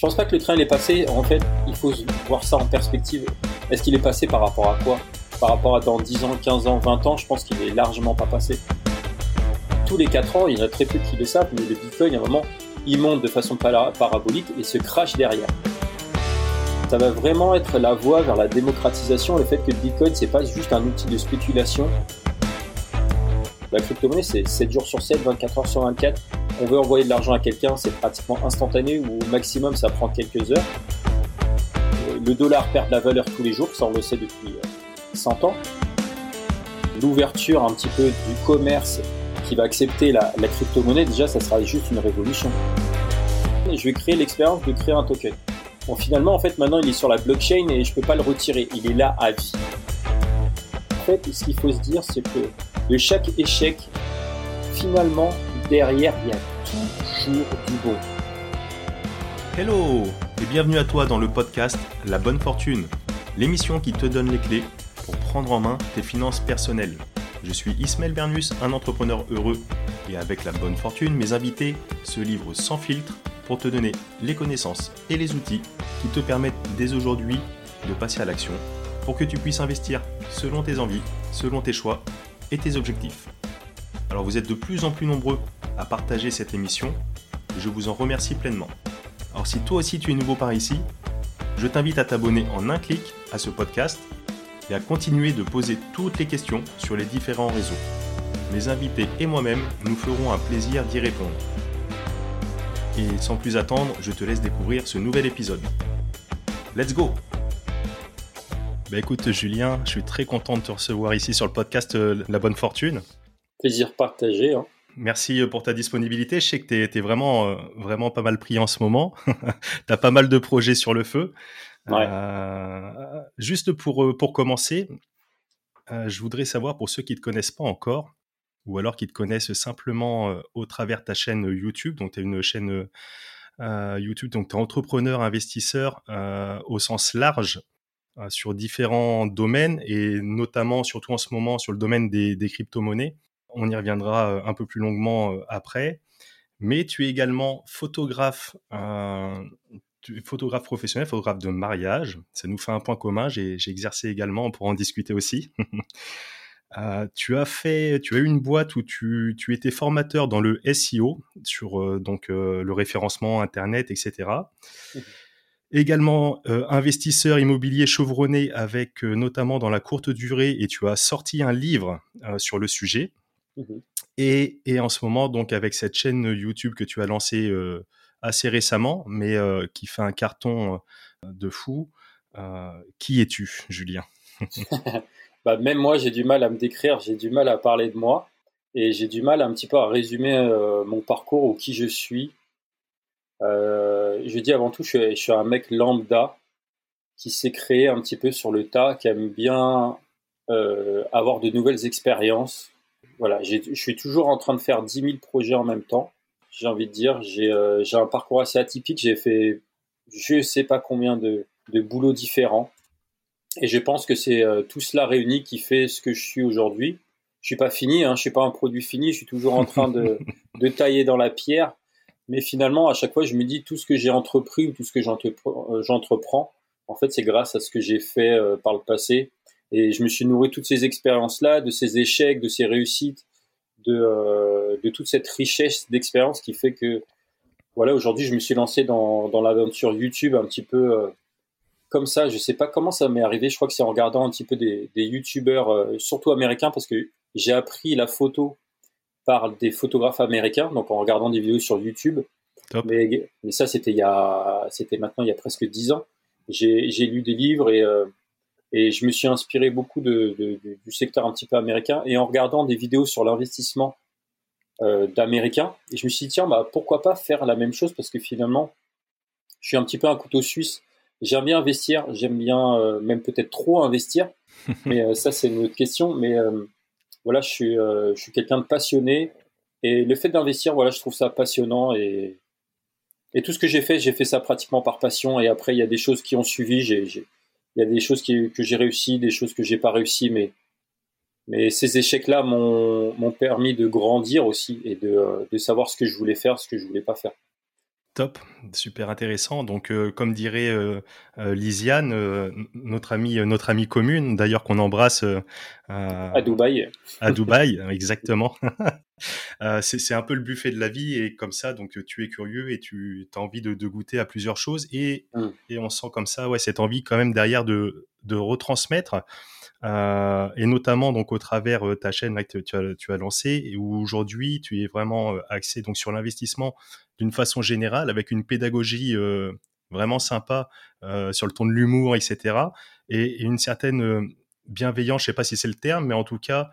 Je pense pas que le train est passé. En fait, il faut voir ça en perspective. Est-ce qu'il est passé par rapport à quoi? Par rapport à dans 10 ans, 15 ans, 20 ans, je pense qu'il est largement pas passé. Tous les 4 ans, il y en a très peu qui le savent, mais le Bitcoin, à un moment, il monte de façon parabolique et se crache derrière. Ça va vraiment être la voie vers la démocratisation, le fait que le Bitcoin, c'est pas juste un outil de spéculation. La crypto-monnaie, c'est 7 jours sur 7, 24 heures sur 24 on veut envoyer de l'argent à quelqu'un, c'est pratiquement instantané ou au maximum ça prend quelques heures. Le dollar perd de la valeur tous les jours, ça on le sait depuis 100 euh, ans. L'ouverture un petit peu du commerce qui va accepter la, crypto-monnaie, déjà ça sera juste une révolution. Je vais créer l'expérience de créer un token. Bon, finalement, en fait, maintenant il est sur la blockchain et je ne peux pas le retirer. Il est là à vie. En fait, ce qu'il faut se dire, c'est que de chaque échec, finalement, derrière, il y a toujours du bon. Hello et bienvenue à toi dans le podcast La Bonne Fortune, l'émission qui te donne les clés pour prendre en main tes finances personnelles. Je suis Ismaël Bernus, un entrepreneur heureux et avec la bonne fortune, mes invités se livrent sans filtre pour te donner les connaissances et les outils qui te permettent dès aujourd'hui de passer à l'action pour que tu puisses investir selon tes envies, selon tes choix et tes objectifs. Alors vous êtes de plus en plus nombreux à partager cette émission et je vous en remercie pleinement. Alors si toi aussi tu es nouveau par ici, je t'invite à t'abonner en un clic à ce podcast et à continuer de poser toutes les questions sur les différents réseaux. Mes invités et moi-même nous ferons un plaisir d'y répondre. Et sans plus attendre, je te laisse découvrir ce nouvel épisode. Let's go bah écoute Julien, je suis très content de te recevoir ici sur le podcast euh, La Bonne Fortune. Plaisir partagé. Hein. Merci euh, pour ta disponibilité. Je sais que tu es, vraiment, euh, vraiment pas mal pris en ce moment. tu as pas mal de projets sur le feu. Euh, juste pour, pour commencer, je voudrais savoir pour ceux qui ne te connaissent pas encore, ou alors qui te connaissent simplement au travers de ta chaîne YouTube, donc tu as une chaîne YouTube, donc tu es entrepreneur, investisseur au sens large sur différents domaines et notamment, surtout en ce moment, sur le domaine des crypto-monnaies. On y reviendra euh, un peu plus longuement euh, après. Mais tu es également photographe, euh, photographe professionnel, photographe de mariage. Ça nous fait un point commun. J'ai exercé également, on pourra en discuter aussi. tu as fait, tu as eu une boîte où tu, étais formateur dans le SEO sur donc le référencement internet, etc. Également investisseur immobilier chevronné avec notamment dans la courte durée et tu as sorti un livre sur le sujet. Mmh et, et, en ce moment, donc avec cette chaîne YouTube que tu as lancée euh, assez récemment, mais euh, qui fait un carton euh, de fou, qui es-tu, Julien? Bah, Même moi, j'ai du mal à me décrire, j'ai du mal à parler de moi, et j'ai du mal un petit peu à résumer mon parcours ou qui je suis. je dis avant tout, je suis, je suis un mec lambda qui s'est créé un petit peu sur le tas, qui aime bien avoir de nouvelles expériences, voilà, je suis toujours en train de faire 10 000 projets en même temps. J'ai envie de dire, j'ai euh, un parcours assez atypique. J'ai fait je ne sais pas combien de, de boulots différents. Et je pense que c'est euh, tout cela réuni qui fait ce que je suis aujourd'hui. Je suis pas fini, hein, je suis pas un produit fini. Je suis toujours en train de, de tailler dans la pierre. Mais finalement, à chaque fois, je me dis tout ce que j'ai entrepris ou tout ce que euh, j'entreprends, en fait, c'est grâce à ce que j'ai fait par le passé et je me suis nourri de toutes ces expériences-là, de ces échecs, de ces réussites, de, euh, de toute cette richesse d'expérience qui fait que, voilà, aujourd'hui, je me suis lancé dans, dans l'aventure YouTube un petit peu euh, comme ça. Je sais pas comment ça m'est arrivé. Je crois que c'est en regardant un petit peu des, des YouTubeurs, euh, surtout américains, parce que j'ai appris la photo par des photographes américains, donc en regardant des vidéos sur YouTube. Mais, mais, ça, c'était il y a, c'était maintenant il y a presque dix ans. J'ai lu des livres et et je me suis inspiré beaucoup de, de, du secteur un petit peu américain et en regardant des vidéos sur l'investissement euh, d'Américains. Et je me suis dit, tiens, bah, pourquoi pas faire la même chose? Parce que finalement, je suis un petit peu un couteau suisse. J'aime bien investir, j'aime bien euh, même peut-être trop investir, mais euh, ça c'est une autre question. Mais voilà, je suis, je suis quelqu'un de passionné et le fait d'investir, voilà, je trouve ça passionnant et, et tout ce que j'ai fait, j'ai fait ça pratiquement par passion. Et après, il y a des choses qui ont suivi. J'ai il y a des choses qui, que j'ai réussi, des choses que j'ai pas réussi, mais mais ces échecs-là m'ont permis de grandir aussi et de, de, savoir ce que je voulais faire, ce que je voulais pas faire. Top, super intéressant. Donc, euh, comme dirait euh, euh, Lisiane, notre amie, notre amie commune, d'ailleurs qu'on embrasse à Dubaï. À Dubaï, exactement. c'est un peu le buffet de la vie et comme ça, donc tu es curieux et tu as envie de, goûter à plusieurs choses et, mm. et on sent comme ça, ouais, cette envie quand même derrière de, de retransmettre. et notamment donc au travers ta chaîne que tu as, tu as lancée et où aujourd'hui tu es vraiment axé donc sur l'investissement d'une façon générale, avec une pédagogie euh, vraiment sympa euh, sur le ton de l'humour, etc. Et, une certaine euh, bienveillance, je sais pas si c'est le terme, mais en tout cas,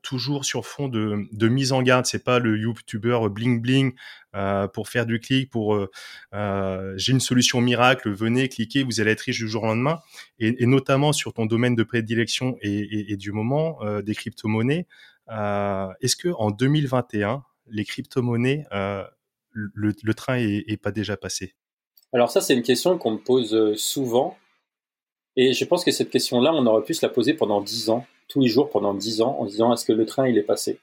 toujours sur fond de, mise en garde. C'est pas le YouTuber bling bling pour faire du clic, pour j'ai une solution miracle, venez cliquez, vous allez être riche du jour au lendemain. Et, notamment sur ton domaine de prédilection et, du moment des crypto-monnaies. Est-ce que en 2021, les crypto-monnaies le, train est, pas déjà passé? Alors ça, c'est une question qu'on me pose euh, souvent. Et je pense que cette question-là, on aurait pu se la poser pendant 10 ans, tous les jours pendant 10 ans, en disant est-ce que le train, il est passé?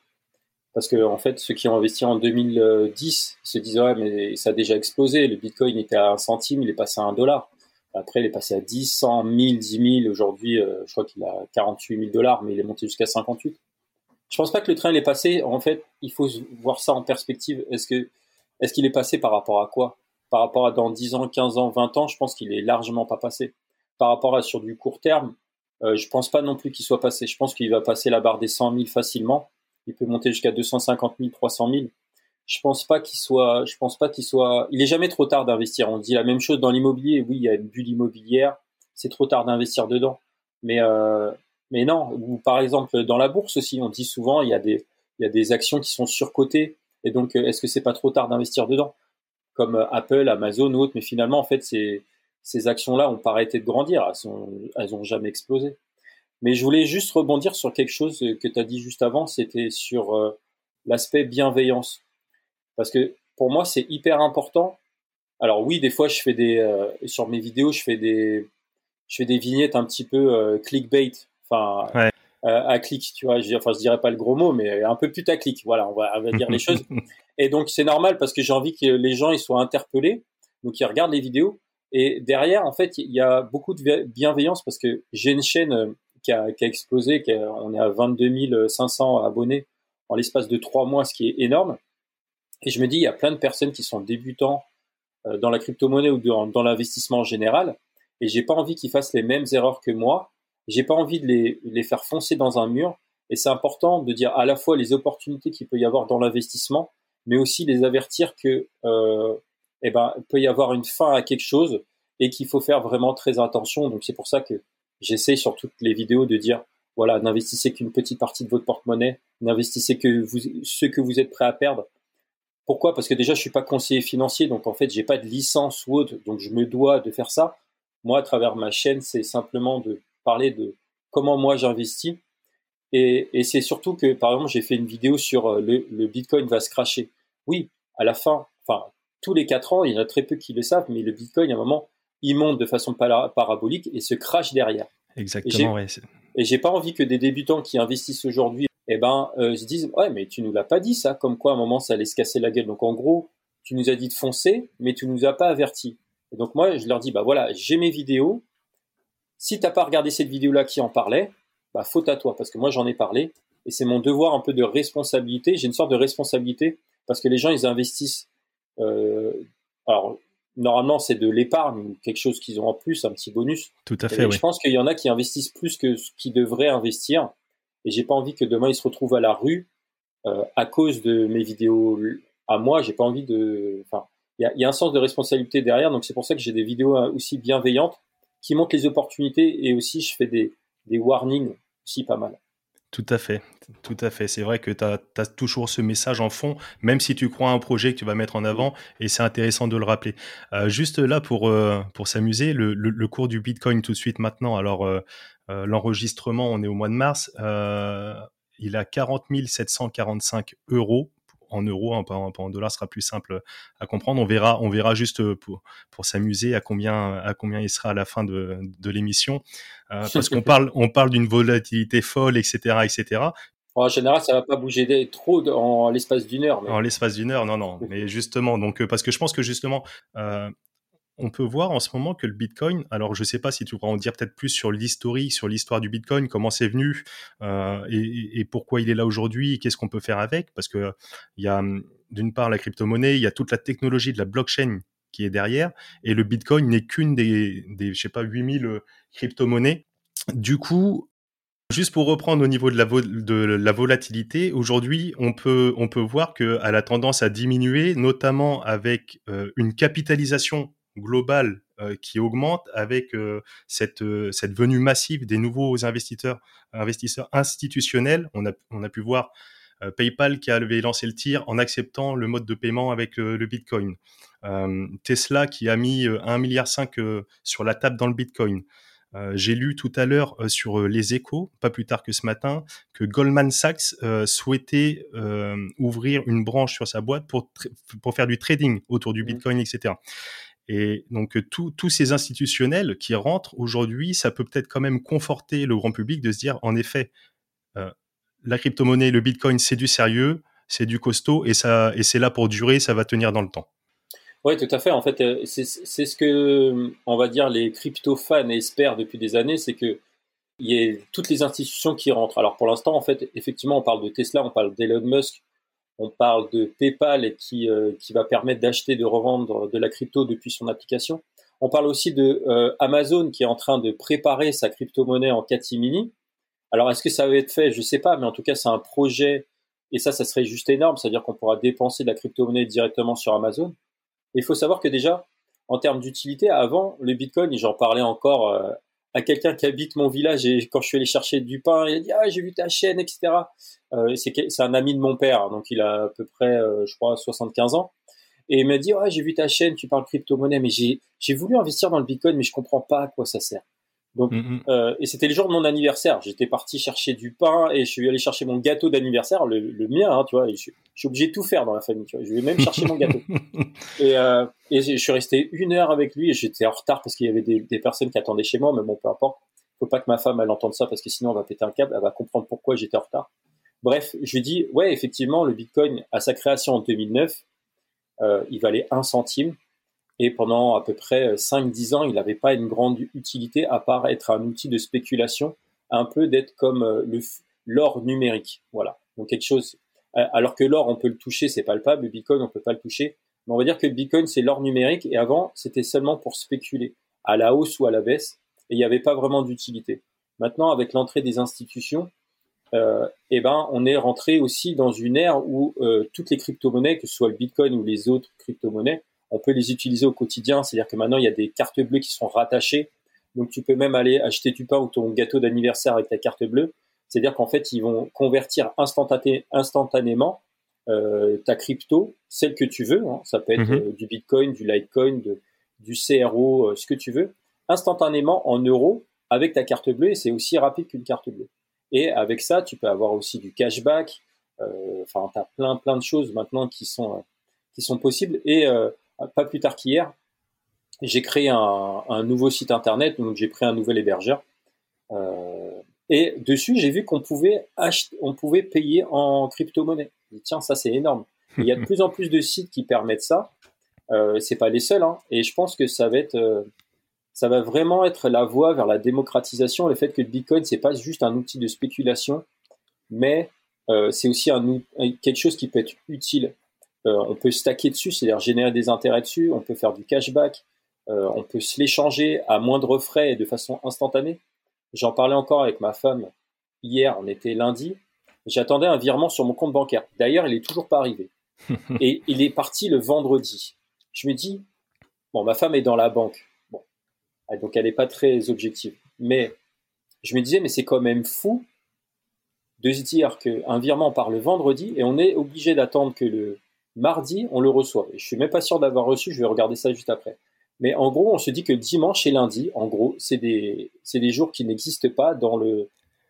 Parce que en fait, ceux qui ont investi en 2010 se disent ouais, mais ça a déjà explosé. Le Bitcoin était à un centime, il est passé à un dollar. Après, il est passé à 10, 100, 1000, 10 000. Aujourd'hui, euh, je crois qu'il a 48 000 dollars, mais il est monté jusqu'à 58. Je pense pas que le train il est passé. En fait, il faut voir ça en perspective. Est-ce qu'il est passé par rapport à quoi? Par rapport à dans 10 ans, 15 ans, 20 ans, je pense qu'il est largement pas passé. Par rapport à sur du court terme, euh, je pense pas non plus qu'il soit passé. Je pense qu'il va passer la barre des 100 000 facilement. Il peut monter jusqu'à 250 000, 300 000. Je pense pas qu'il soit, je pense pas qu'il soit, il est jamais trop tard d'investir. On dit la même chose dans l'immobilier. Oui, il y a une bulle immobilière. C'est trop tard d'investir dedans. Mais, euh, non. Par exemple, dans la bourse aussi, on dit souvent, il y a des, actions qui sont surcotées. Et donc, euh, est-ce que c'est pas trop tard d'investir dedans, comme euh, Apple, Amazon ou autres Mais finalement, en fait, ces, ces actions-là ont pas arrêté de grandir. Elles, sont, elles ont jamais explosé. Mais je voulais juste rebondir sur quelque chose que tu as dit juste avant, c'était sur euh, l'aspect bienveillance. Parce que pour moi, c'est hyper important. Alors oui, des fois, je fais des sur mes vidéos, je fais des je fais des vignettes un petit peu clickbait. Enfin, ouais. Euh, à clic, tu vois. Je, enfin, je dirais pas le gros mot, mais un peu putaclic. Voilà, on va, on va dire les choses. Et donc, c'est normal parce que j'ai envie que les gens ils soient interpellés, donc ils regardent les vidéos. Et derrière, en fait, il y a beaucoup de bienveillance parce que j'ai une chaîne euh, qui a, qui a explosé, qui on est à 22 500 abonnés en l'espace de trois mois, ce qui est énorme. Et je me dis, il y a plein de personnes qui sont débutants euh, dans la crypto-monnaie ou dans, dans l'investissement en général, et j'ai pas envie qu'ils fassent les mêmes erreurs que moi j'ai pas envie de les, les, faire foncer dans un mur. Et c'est important de dire à la fois les opportunités qu'il peut y avoir dans l'investissement, mais aussi les avertir que euh, eh ben, il peut y avoir une fin à quelque chose et qu'il faut faire vraiment très attention. Donc c'est pour ça que j'essaie sur toutes les vidéos de dire voilà, n'investissez qu'une petite partie de votre porte-monnaie, n'investissez que vous, ce que vous êtes prêt à perdre. Pourquoi? Parce que déjà je suis pas conseiller financier, donc en fait j'ai pas de licence ou autre, donc je me dois de faire ça. Moi, à travers ma chaîne, c'est simplement de parler de comment moi j'investis. Et, et c'est surtout que, par exemple, j'ai fait une vidéo sur euh, le, Bitcoin va se cracher. Oui, à la fin, enfin, tous les quatre ans, il y en a très peu qui le savent, mais le Bitcoin, à un moment, il monte de façon parabolique et se crache derrière. Exactement, et Et j'ai pas envie que des débutants qui investissent aujourd'hui, eh ben, euh, se disent, ouais, mais tu nous l'as pas dit ça, comme quoi à un moment ça allait se casser la gueule. Donc en gros, tu nous as dit de foncer, mais tu nous as pas averti. Et donc moi, je leur dis, bah voilà, j'ai mes vidéos, si t'as pas regardé cette vidéo-là qui en parlait, bah faute à toi, parce que moi j'en ai parlé, et c'est mon devoir un peu de responsabilité. J'ai une sorte de responsabilité parce que les gens ils investissent. Euh, alors normalement c'est de l'épargne, quelque chose qu'ils ont en plus, un petit bonus. Tout à fait. Je pense qu'il y en a qui investissent plus que ce qu'ils devraient investir, et j'ai pas envie que demain ils se retrouvent à la rue euh, à cause de mes vidéos à moi. J'ai pas envie de. Enfin, il y a, un sens de responsabilité derrière, donc c'est pour ça que j'ai des vidéos euh, aussi bienveillantes qui montre les opportunités et aussi je fais des, des warnings aussi pas mal. Tout à fait, tout à fait. C'est vrai que tu as, toujours ce message en fond, même si tu crois à un projet que tu vas mettre en avant, et c'est intéressant de le rappeler. Euh, juste là, pour, euh, s'amuser, le, le, cours du Bitcoin tout de suite maintenant, alors euh, l'enregistrement, on est au mois de mars, il a 40 745 euros en euros, en dollars, sera plus simple à comprendre. On verra, on verra juste euh, pour, pour s'amuser à combien, à combien il sera à la fin de, de l'émission. Euh, parce qu'on parle, on parle d'une volatilité folle, etc., etc. En général, ça va pas bouger trop en l'espace d'une heure. En l'espace d'une heure, non, non. Mais justement, donc parce que je pense que justement, on peut voir en ce moment que le Bitcoin, alors je ne sais pas si tu pourras en dire peut-être plus sur l'historique, sur l'histoire du Bitcoin, comment c'est venu euh, et, pourquoi il est là aujourd'hui, qu'est-ce qu'on peut faire avec, parce que il y a d'une part la crypto-monnaie, il y a toute la technologie de la blockchain qui est derrière, et le Bitcoin n'est qu'une des, des, je sais pas, 8000 euh, crypto-monnaies. Du coup, Juste pour reprendre au niveau de la, volatilité, aujourd'hui, on peut, on peut voir qu'elle a tendance à diminuer, notamment avec euh, une capitalisation globale euh, qui augmente avec euh, cette, euh, cette venue massive des nouveaux investisseurs, investisseurs institutionnels. On a, on a pu voir PayPal qui avait lancé le tir en acceptant le mode de paiement avec le Bitcoin. Tesla qui a mis 1,5 milliard sur la table dans le Bitcoin. J'ai lu tout à l'heure sur les échos, pas plus tard que ce matin, que Goldman Sachs souhaitait ouvrir une branche sur sa boîte pour, pour faire du trading autour du mmh. Bitcoin, etc. Et donc euh, tous ces institutionnels qui rentrent aujourd'hui, ça peut peut-être quand même conforter le grand public de se dire, en effet, euh, la crypto-monnaie, le Bitcoin, c'est du sérieux, c'est du costaud et et c'est là pour durer, ça va tenir dans le temps. Oui, tout à fait. En fait, euh, c'est ce que on va dire les crypto fans espèrent depuis des années, c'est que il y ait toutes les institutions qui rentrent. Alors pour l'instant, en fait, effectivement, on parle de Tesla, on parle d'Elon Musk, on parle de PayPal qui, euh, qui va permettre d'acheter, de revendre de la crypto depuis son application. On parle aussi de euh, Amazon qui est en train de préparer sa crypto-monnaie en catimini. Alors, est-ce que ça va être fait? Je ne sais pas, mais en tout cas, c'est un projet et ça, ça serait juste énorme. C'est-à-dire qu'on pourra dépenser de la crypto-monnaie directement sur Amazon. il faut savoir que déjà, en termes d'utilité, avant, le Bitcoin, j'en parlais encore euh, à quelqu'un qui habite mon village et quand je suis allé chercher du pain, il a dit ah j'ai vu ta chaîne etc. Euh, c'est c'est un ami de mon père donc il a à peu près euh, je crois 75 ans et il m'a dit ah j'ai vu ta chaîne tu parles crypto monnaie mais j'ai j'ai voulu investir dans le bitcoin mais je comprends pas à quoi ça sert. Donc, mm, mm. euh, et c'était le jour de mon anniversaire. J'étais parti chercher du pain et je suis allé chercher mon gâteau d'anniversaire, le, le, mien, hein, tu vois. Je suis, je, suis obligé de tout faire dans la famille, tu vois. Je vais même chercher mon gâteau. Et, euh, et je suis resté une heure avec lui et j'étais en retard parce qu'il y avait des, des, personnes qui attendaient chez moi, mais bon, peu importe. Faut pas que ma femme elle entende ça parce que sinon on va péter un câble. Elle va comprendre pourquoi j'étais en retard. Bref, je lui dis ouais, effectivement, le Bitcoin à sa création en 2009, euh, il valait un centime. Et pendant à peu près 5-10 ans, il n'avait pas une grande utilité à part être un outil de spéculation, un peu d'être comme euh, l'or numérique. Voilà. Donc quelque chose. Euh, alors que l'or, on peut le toucher, c'est palpable. Le Bitcoin, on peut pas le toucher. Mais on va dire que le Bitcoin, c'est l'or numérique. Et avant, c'était seulement pour spéculer à la hausse ou à la baisse. Et il n'y avait pas vraiment d'utilité. Maintenant, avec l'entrée des institutions, euh, eh ben, on est rentré aussi dans une ère où euh, toutes les crypto-monnaies, que ce soit le Bitcoin ou les autres crypto-monnaies, on peut les utiliser au quotidien. C'est-à-dire que maintenant, il y a des cartes bleues qui sont rattachées. Donc, tu peux même aller acheter du pain ou ton gâteau d'anniversaire avec ta carte bleue. C'est-à-dire qu'en fait, ils vont convertir instantanément euh, ta crypto, celle que tu veux. Hein. Ça peut être mhm. euh, du Bitcoin, du Litecoin, du CRO, euh, ce que tu veux, instantanément en euros avec ta carte bleue. Et c'est aussi rapide qu'une carte bleue. Et avec ça, tu peux avoir aussi du cashback. Enfin, tu as plein, plein de choses maintenant qui sont, qui sont possibles. Et pas plus tard qu'hier, j'ai créé un, nouveau site internet, donc j'ai pris un nouvel hébergeur. Euh, et dessus, j'ai vu qu'on pouvait acheter, on pouvait payer en crypto-monnaie. Tiens, ça c'est énorme. il y a de plus en plus de sites qui permettent ça. Euh, c'est pas les seuls, hein. et je pense que ça va être, euh, ça va vraiment être la voie vers la démocratisation, le fait que le Bitcoin c'est pas juste un outil de spéculation, mais euh, c'est aussi quelque chose qui peut être utile euh, on peut stacker dessus, c'est-à-dire générer des intérêts dessus, on peut faire du cashback, euh, on peut se l'échanger à moindre frais et de façon instantanée. J'en parlais encore avec ma femme hier, on était lundi, j'attendais un virement sur mon compte bancaire. D'ailleurs, il n'est toujours pas arrivé. Et il est parti le vendredi. Je me dis, bon, ma femme est dans la banque. Bon, ah, donc elle n'est pas très objective. Mais je me disais, mais c'est quand même fou de se dire qu'un virement part le vendredi et on est obligé d'attendre que le, Mardi, on le reçoit. Et je suis même pas sûr d'avoir reçu, je vais regarder ça juste après. Mais en gros, on se dit que dimanche et lundi, en gros, c'est des, c'est des jours qui n'existent pas dans, le,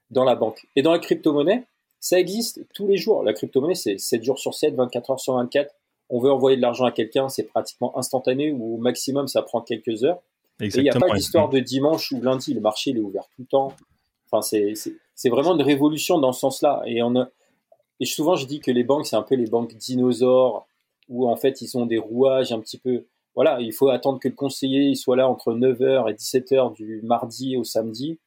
dans la banque. Et dans la crypto-monnaie, ça existe tous les jours. La crypto-monnaie, c'est 7 jours sur 7, 24 heures sur 24. On veut envoyer de l'argent à quelqu'un, c'est pratiquement instantané ou au maximum, ça prend quelques heures. Et il n'y a pas d'histoire de dimanche ou lundi. Le marché, il est ouvert tout le temps. Enfin, c'est vraiment une révolution dans ce sens-là. Et, on et souvent, je dis que les banques, c'est un peu les banques dinosaures, où en fait, ils ont des rouages un petit peu. Voilà, il faut attendre que le conseiller soit là entre 9h et 17h du mardi au samedi.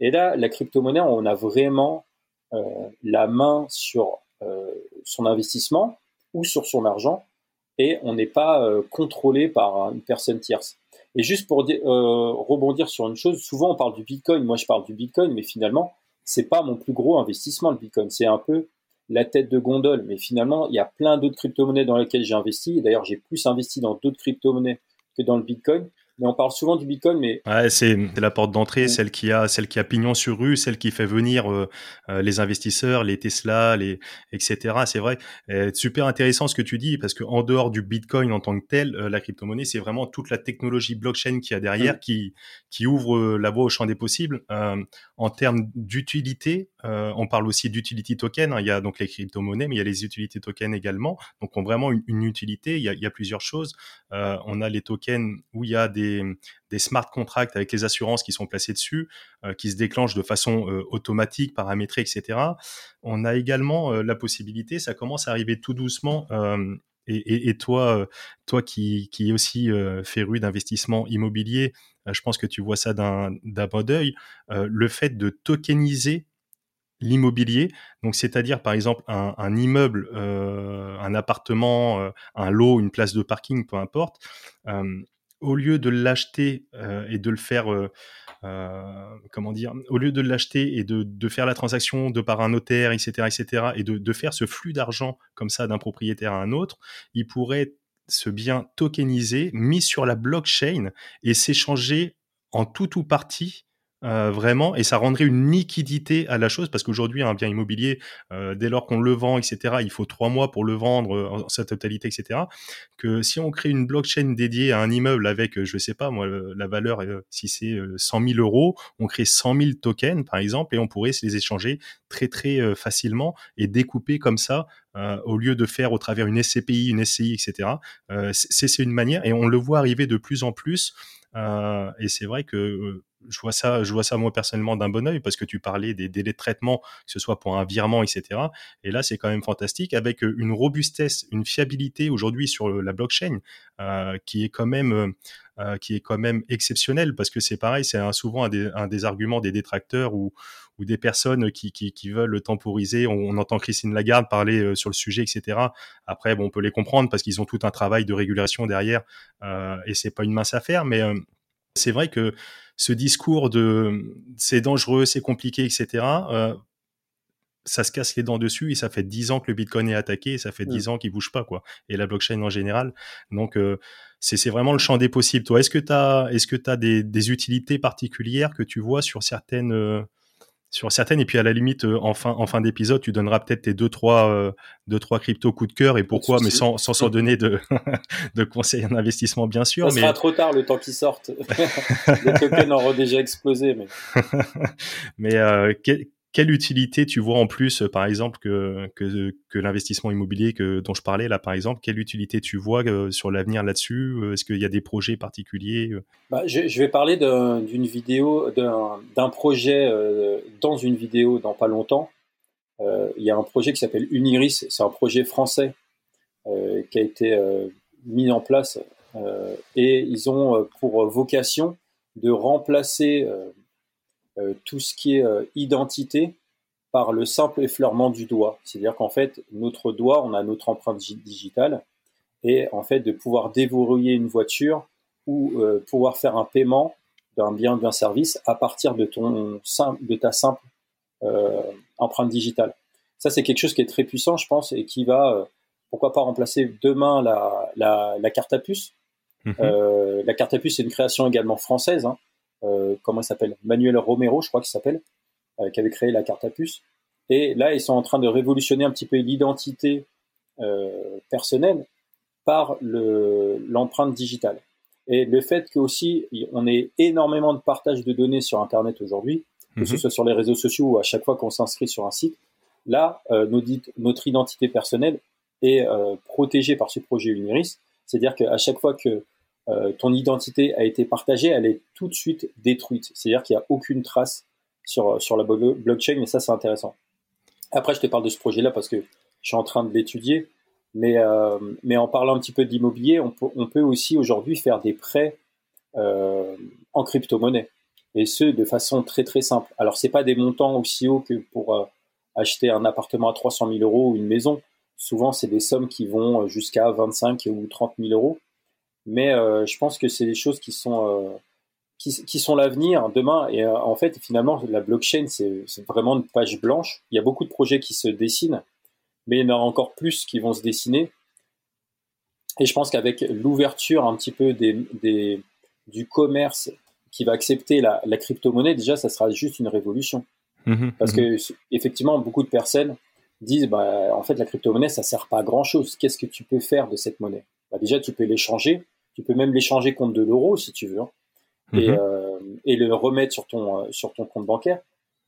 Et là, la crypto-monnaie, on a vraiment euh, la main sur euh, son investissement ou sur son argent et on n'est pas euh, contrôlé par une personne tierce. Et juste pour rebondir sur une chose, souvent on parle du Bitcoin, moi je parle du Bitcoin, mais finalement, c'est pas mon plus gros investissement le Bitcoin, c'est un peu la tête de gondole. Mais finalement, il y a plein d'autres crypto-monnaies dans lesquelles j'ai investi. D'ailleurs, j'ai plus investi dans d'autres crypto-monnaies que dans le Bitcoin mais on parle souvent du Bitcoin, mais ouais, c'est la porte d'entrée, celle qui a celle qui a pignon sur rue, celle qui fait venir euh, euh, les investisseurs, les Tesla, les etc. C'est vrai, super intéressant ce que tu dis parce que en dehors du Bitcoin en tant que tel, euh, la crypto-monnaie, c'est vraiment toute la technologie blockchain qui a derrière mm. qui qui ouvre la voie au champ des possibles. en termes d'utilité, on parle aussi d'utility token. Hein. Il y a donc les crypto-monnaies, mais il y a les utility tokens également. Donc, on vraiment une, une utilité. Il y, a, il y a plusieurs choses. on a les tokens où il y a des des, smart contracts avec les assurances qui sont placées dessus, euh, qui se déclenchent de façon euh, automatique, paramétrée, etc. On a également euh, la possibilité, ça commence à arriver tout doucement. Et, toi, toi qui, qui est aussi féru d'investissement immobilier, je pense que tu vois ça d'un bon d'œil. le fait de tokeniser l'immobilier, donc c'est-à-dire par exemple un, immeuble, un appartement, un lot, une place de parking, peu importe, au lieu de l'acheter euh, et de le faire, euh, euh, comment dire, au lieu de l'acheter et de, faire la transaction de par un notaire, etc., etc., et de, de faire ce flux d'argent comme ça d'un propriétaire à un autre, il pourrait se bien tokeniser, mis sur la blockchain et s'échanger en tout ou partie euh, vraiment, et ça rendrait une liquidité à la chose, parce qu'aujourd'hui, un bien immobilier, euh, dès lors qu'on le vend, etc., il faut trois mois pour le vendre euh, en sa totalité, etc. Que si on crée une blockchain dédiée à un immeuble avec, je sais pas moi, la valeur, si c'est 100 000 euros, on crée 100 000 tokens, par exemple, et on pourrait les échanger très très facilement et découper comme ça au lieu de faire au travers une SCPI, une SCI, etc. C'est une manière, et on le voit arriver de plus en plus. Et c'est vrai que je vois ça, je vois ça moi personnellement d'un bon oeil parce que tu parlais des délais de traitement, que ce soit pour un virement, etc. Et là, c'est quand même fantastique avec une robustesse, une fiabilité aujourd'hui sur la blockchain qui est quand même qui est quand même exceptionnelle parce que c'est pareil, c'est souvent un des, arguments des détracteurs ou, des personnes qui, qui, qui veulent temporiser. On, entend Christine Lagarde parler sur le sujet, etc. Après, bon, on peut les comprendre parce qu'ils ont tout un travail de régulation derrière euh, et c'est pas une mince affaire, mais c'est vrai que ce discours de c'est dangereux, c'est compliqué, etc. Euh, ça se casse les dents dessus et ça fait dix ans que le Bitcoin est attaqué et ça fait dix mmh. ans qu'il bouge pas quoi. Et la blockchain en général. Donc euh, c'est vraiment le champ des possibles. Toi, est-ce que tu as est-ce que tu des, des, utilités particulières que tu vois sur certaines euh, sur certaines et puis à la limite euh, en fin en fin d'épisode tu donneras peut-être tes deux trois euh, deux trois crypto coups de cœur et pourquoi mais sans sans s'en donner de de conseils en investissement bien sûr ça mais sera trop tard le temps qu'ils sortent les tokens auront déjà explosé mais mais euh, quelle utilité tu vois en plus, par exemple, que, l'investissement immobilier que, dont je parlais là, par exemple, quelle utilité tu vois euh, sur l'avenir là-dessus? Est-ce qu'il y a des projets particuliers bah, je, vais parler d'une vidéo, d'un projet euh, dans une vidéo dans pas longtemps. Euh, il y a un projet qui s'appelle Uniris, c'est un projet français euh, qui a été euh, mis en place et ils ont pour vocation de remplacer euh, tout ce qui est euh, identité par le simple effleurement du doigt. C'est-à-dire qu'en fait, notre doigt, on a notre empreinte digitale, et en fait, de pouvoir déverrouiller une voiture ou euh, pouvoir faire un paiement d'un bien, d'un service à partir de, ton, de ta simple empreinte digitale. Ça, c'est quelque chose qui est très puissant, je pense, et qui va, pourquoi pas remplacer demain la, la, carte à puce. Mmh la carte à puce, c'est une création également française. Hein. Euh, comment il s'appelle Manuel Romero, je crois qu'il s'appelle, euh, qui avait créé la carte à puce. Et là, ils sont en train de révolutionner un petit peu l'identité euh, personnelle par l'empreinte digitale. Et le fait qu'aussi on ait énormément de partage de données sur Internet aujourd'hui, que ce mhm. soit sur les réseaux sociaux ou à chaque fois qu'on s'inscrit sur un site, là, notre identité personnelle est protégée par ce projet Uniris. C'est-à-dire qu'à chaque fois que euh, ton identité a été partagée, elle est tout de suite détruite. C'est-à-dire qu'il n'y a aucune trace sur, sur la blockchain, mais ça, c'est intéressant. Après, je te parle de ce projet-là parce que je suis en train de l'étudier. Mais, euh, en parlant un petit peu d'immobilier, on peut, on peut aussi aujourd'hui faire des prêts euh, en crypto-monnaie. Et ce, de façon très très simple. Alors, c'est pas des montants aussi hauts que pour euh, acheter un appartement à 300 000 euros ou une maison. Souvent, c'est des sommes qui vont jusqu'à 25 ou 30 000 euros. Mais je pense que c'est des choses qui sont qui, sont l'avenir demain. Et euh, en fait, finalement, la blockchain, c'est vraiment une page blanche. Il y a beaucoup de projets qui se dessinent, mais il y en a encore plus qui vont se dessiner. Et je pense qu'avec l'ouverture un petit peu des, du commerce qui va accepter la, crypto-monnaie, déjà, ça sera juste une révolution. Mmh Parce mmh que, effectivement, beaucoup de personnes disent, bah, en fait, la crypto-monnaie, ça sert pas à grand chose. Qu'est-ce que tu peux faire de cette monnaie? Bah, déjà, tu peux l'échanger. Tu peux même l'échanger contre de l'euro, si tu veux. Hein et, mhm. euh, et, le remettre sur ton, euh, sur ton compte bancaire.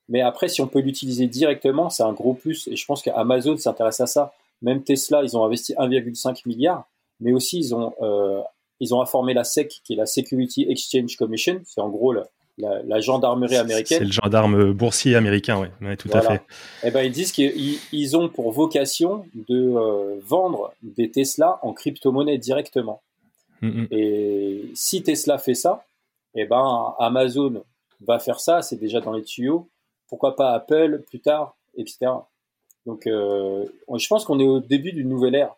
Mais après, si on peut l'utiliser directement, c'est un gros plus. Et je pense qu'Amazon s'intéresse à ça. Même Tesla, ils ont investi 1,5 milliard, mais aussi ils ont, euh, ils ont informé la SEC, qui est la Security Exchange Commission. C'est en gros la, la, gendarmerie américaine. C'est le gendarme boursier américain, oui, tout à fait. Et eh ben, ils disent qu'ils ont pour vocation de euh, vendre des Tesla en crypto-monnaie directement. Mm, mm. Et si Tesla fait ça, eh ben, Amazon va faire ça, c'est déjà dans les tuyaux. Pourquoi pas Apple plus tard, etc. Donc, euh, je pense qu'on est au début d'une nouvelle ère.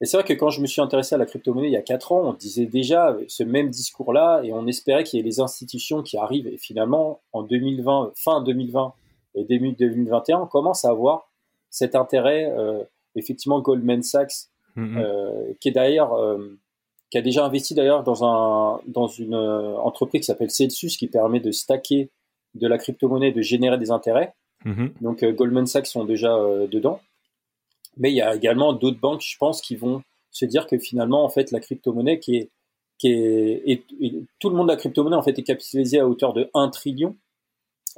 Et c'est vrai que quand je me suis intéressé à la crypto-monnaie il y a quatre ans, on disait déjà ce même discours-là et on espérait qu'il y ait les institutions qui arrivent. Et finalement, en 2020, fin 2020 et début 2021, on commence à avoir cet intérêt. Euh, effectivement, Goldman Sachs, mm-hmm. euh, qui est d'ailleurs qui a déjà investi d'ailleurs dans, un, dans une euh, entreprise qui s'appelle Celsius, qui permet de stacker de la crypto-monnaie, de générer des intérêts. Mhm. Donc euh, Goldman Sachs sont déjà euh, dedans. Mais il y a également d'autres banques, je pense, qui vont se dire que finalement, en fait, la crypto-monnaie qui est, qui est, et, tout le monde de la crypto-monnaie en fait est capitalisé à hauteur de 1 trillion,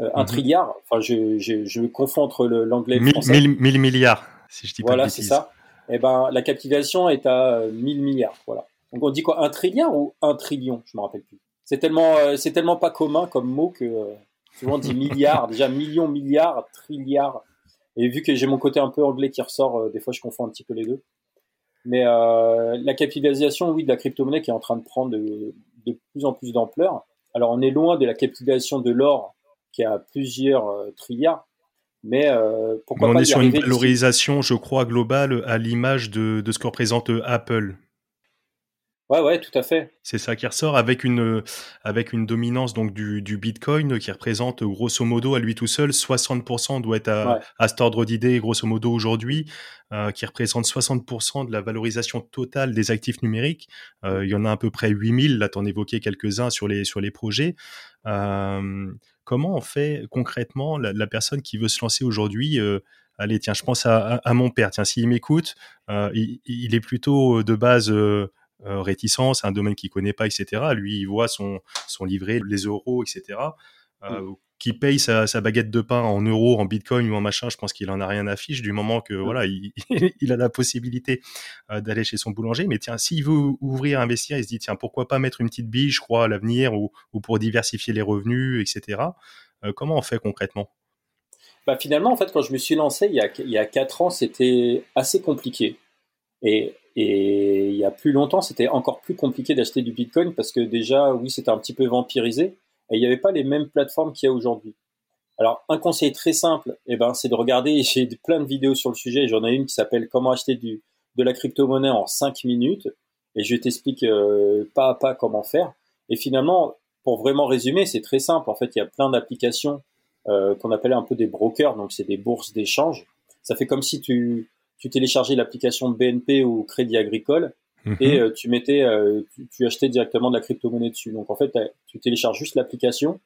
euh, 1 mhm. trilliard. Enfin, je, je, je confonds entre l'anglais et le français. 1000 milliards, si je dis pas Voilà, c'est ça. Et eh ben, la capitalisation est à 1000 milliards. Voilà. Donc on dit quoi Un trilliard ou un trillion Je me rappelle plus. C'est tellement, euh, c'est tellement pas commun comme mot que euh, souvent on dit milliards, déjà millions, milliards, trilliards. Et vu que j'ai mon côté un peu anglais qui ressort, euh, des fois je confonds un petit peu les deux. Mais la capitalisation, oui, de la crypto-monnaie qui est en train de prendre de, plus en plus d'ampleur. Alors on est loin de la capitalisation de l'or qui a plusieurs trilliards, mais pourquoi on pas est sur une valorisation, je crois, globale à l'image de, de, ce que représente Apple. Ouais, ouais, tout à fait. C'est ça qui ressort avec une, avec une dominance donc du, du Bitcoin qui représente grosso modo à lui tout seul 60% doit être à, à cet ordre d'idée grosso modo aujourd'hui, euh, qui représente 60% de la valorisation totale des actifs numériques. Euh, il y en a à peu près 8000, là tu en évoquais quelques-uns sur les, sur les projets. Euh, comment on fait concrètement la, la, personne qui veut se lancer aujourd'hui euh, Allez, tiens, je pense à, à, mon père. Tiens, s'il m'écoute, euh, il, il, est plutôt de base euh, réticence, un domaine qu'il connaît pas, etc. Lui, il voit son, son livret, les euros, etc. Euh, mm. Qui paye sa, baguette de pain en euros, en bitcoin ou en machin, je pense qu'il en a rien à fiche du moment que mm. voilà, il, il, a la possibilité euh, d'aller chez son boulanger. Mais tiens, s'il veut ouvrir, investir, il se dit tiens, pourquoi pas mettre une petite bille, je crois, à l'avenir ou, ou, pour diversifier les revenus, etc. comment on fait concrètement? Bah finalement, en fait, quand je me suis lancé il y a, il y a 4 ans, c'était assez compliqué. Et, et il y a plus longtemps, c'était encore plus compliqué d'acheter du Bitcoin parce que déjà, oui, c'était un petit peu vampirisé et il n'y avait pas les mêmes plateformes qu'il y a aujourd'hui. Alors, un conseil très simple, eh ben, c'est de regarder, j'ai plein de vidéos sur le sujet, j'en ai une qui s'appelle Comment acheter du, de la crypto-monnaie en 5 minutes, et je t'explique euh, pas à pas comment faire. Et finalement, pour vraiment résumer, c'est très simple. En fait, il y a plein d'applications euh, qu'on appelle un peu des brokers, donc c'est des bourses d'échange. Ça fait comme si tu, tu téléchargeais l'application BNP ou Crédit Agricole mhm. et euh, tu mettais, euh, tu, achetais directement de la crypto-monnaie dessus. Donc en fait, tu télécharges juste l'application,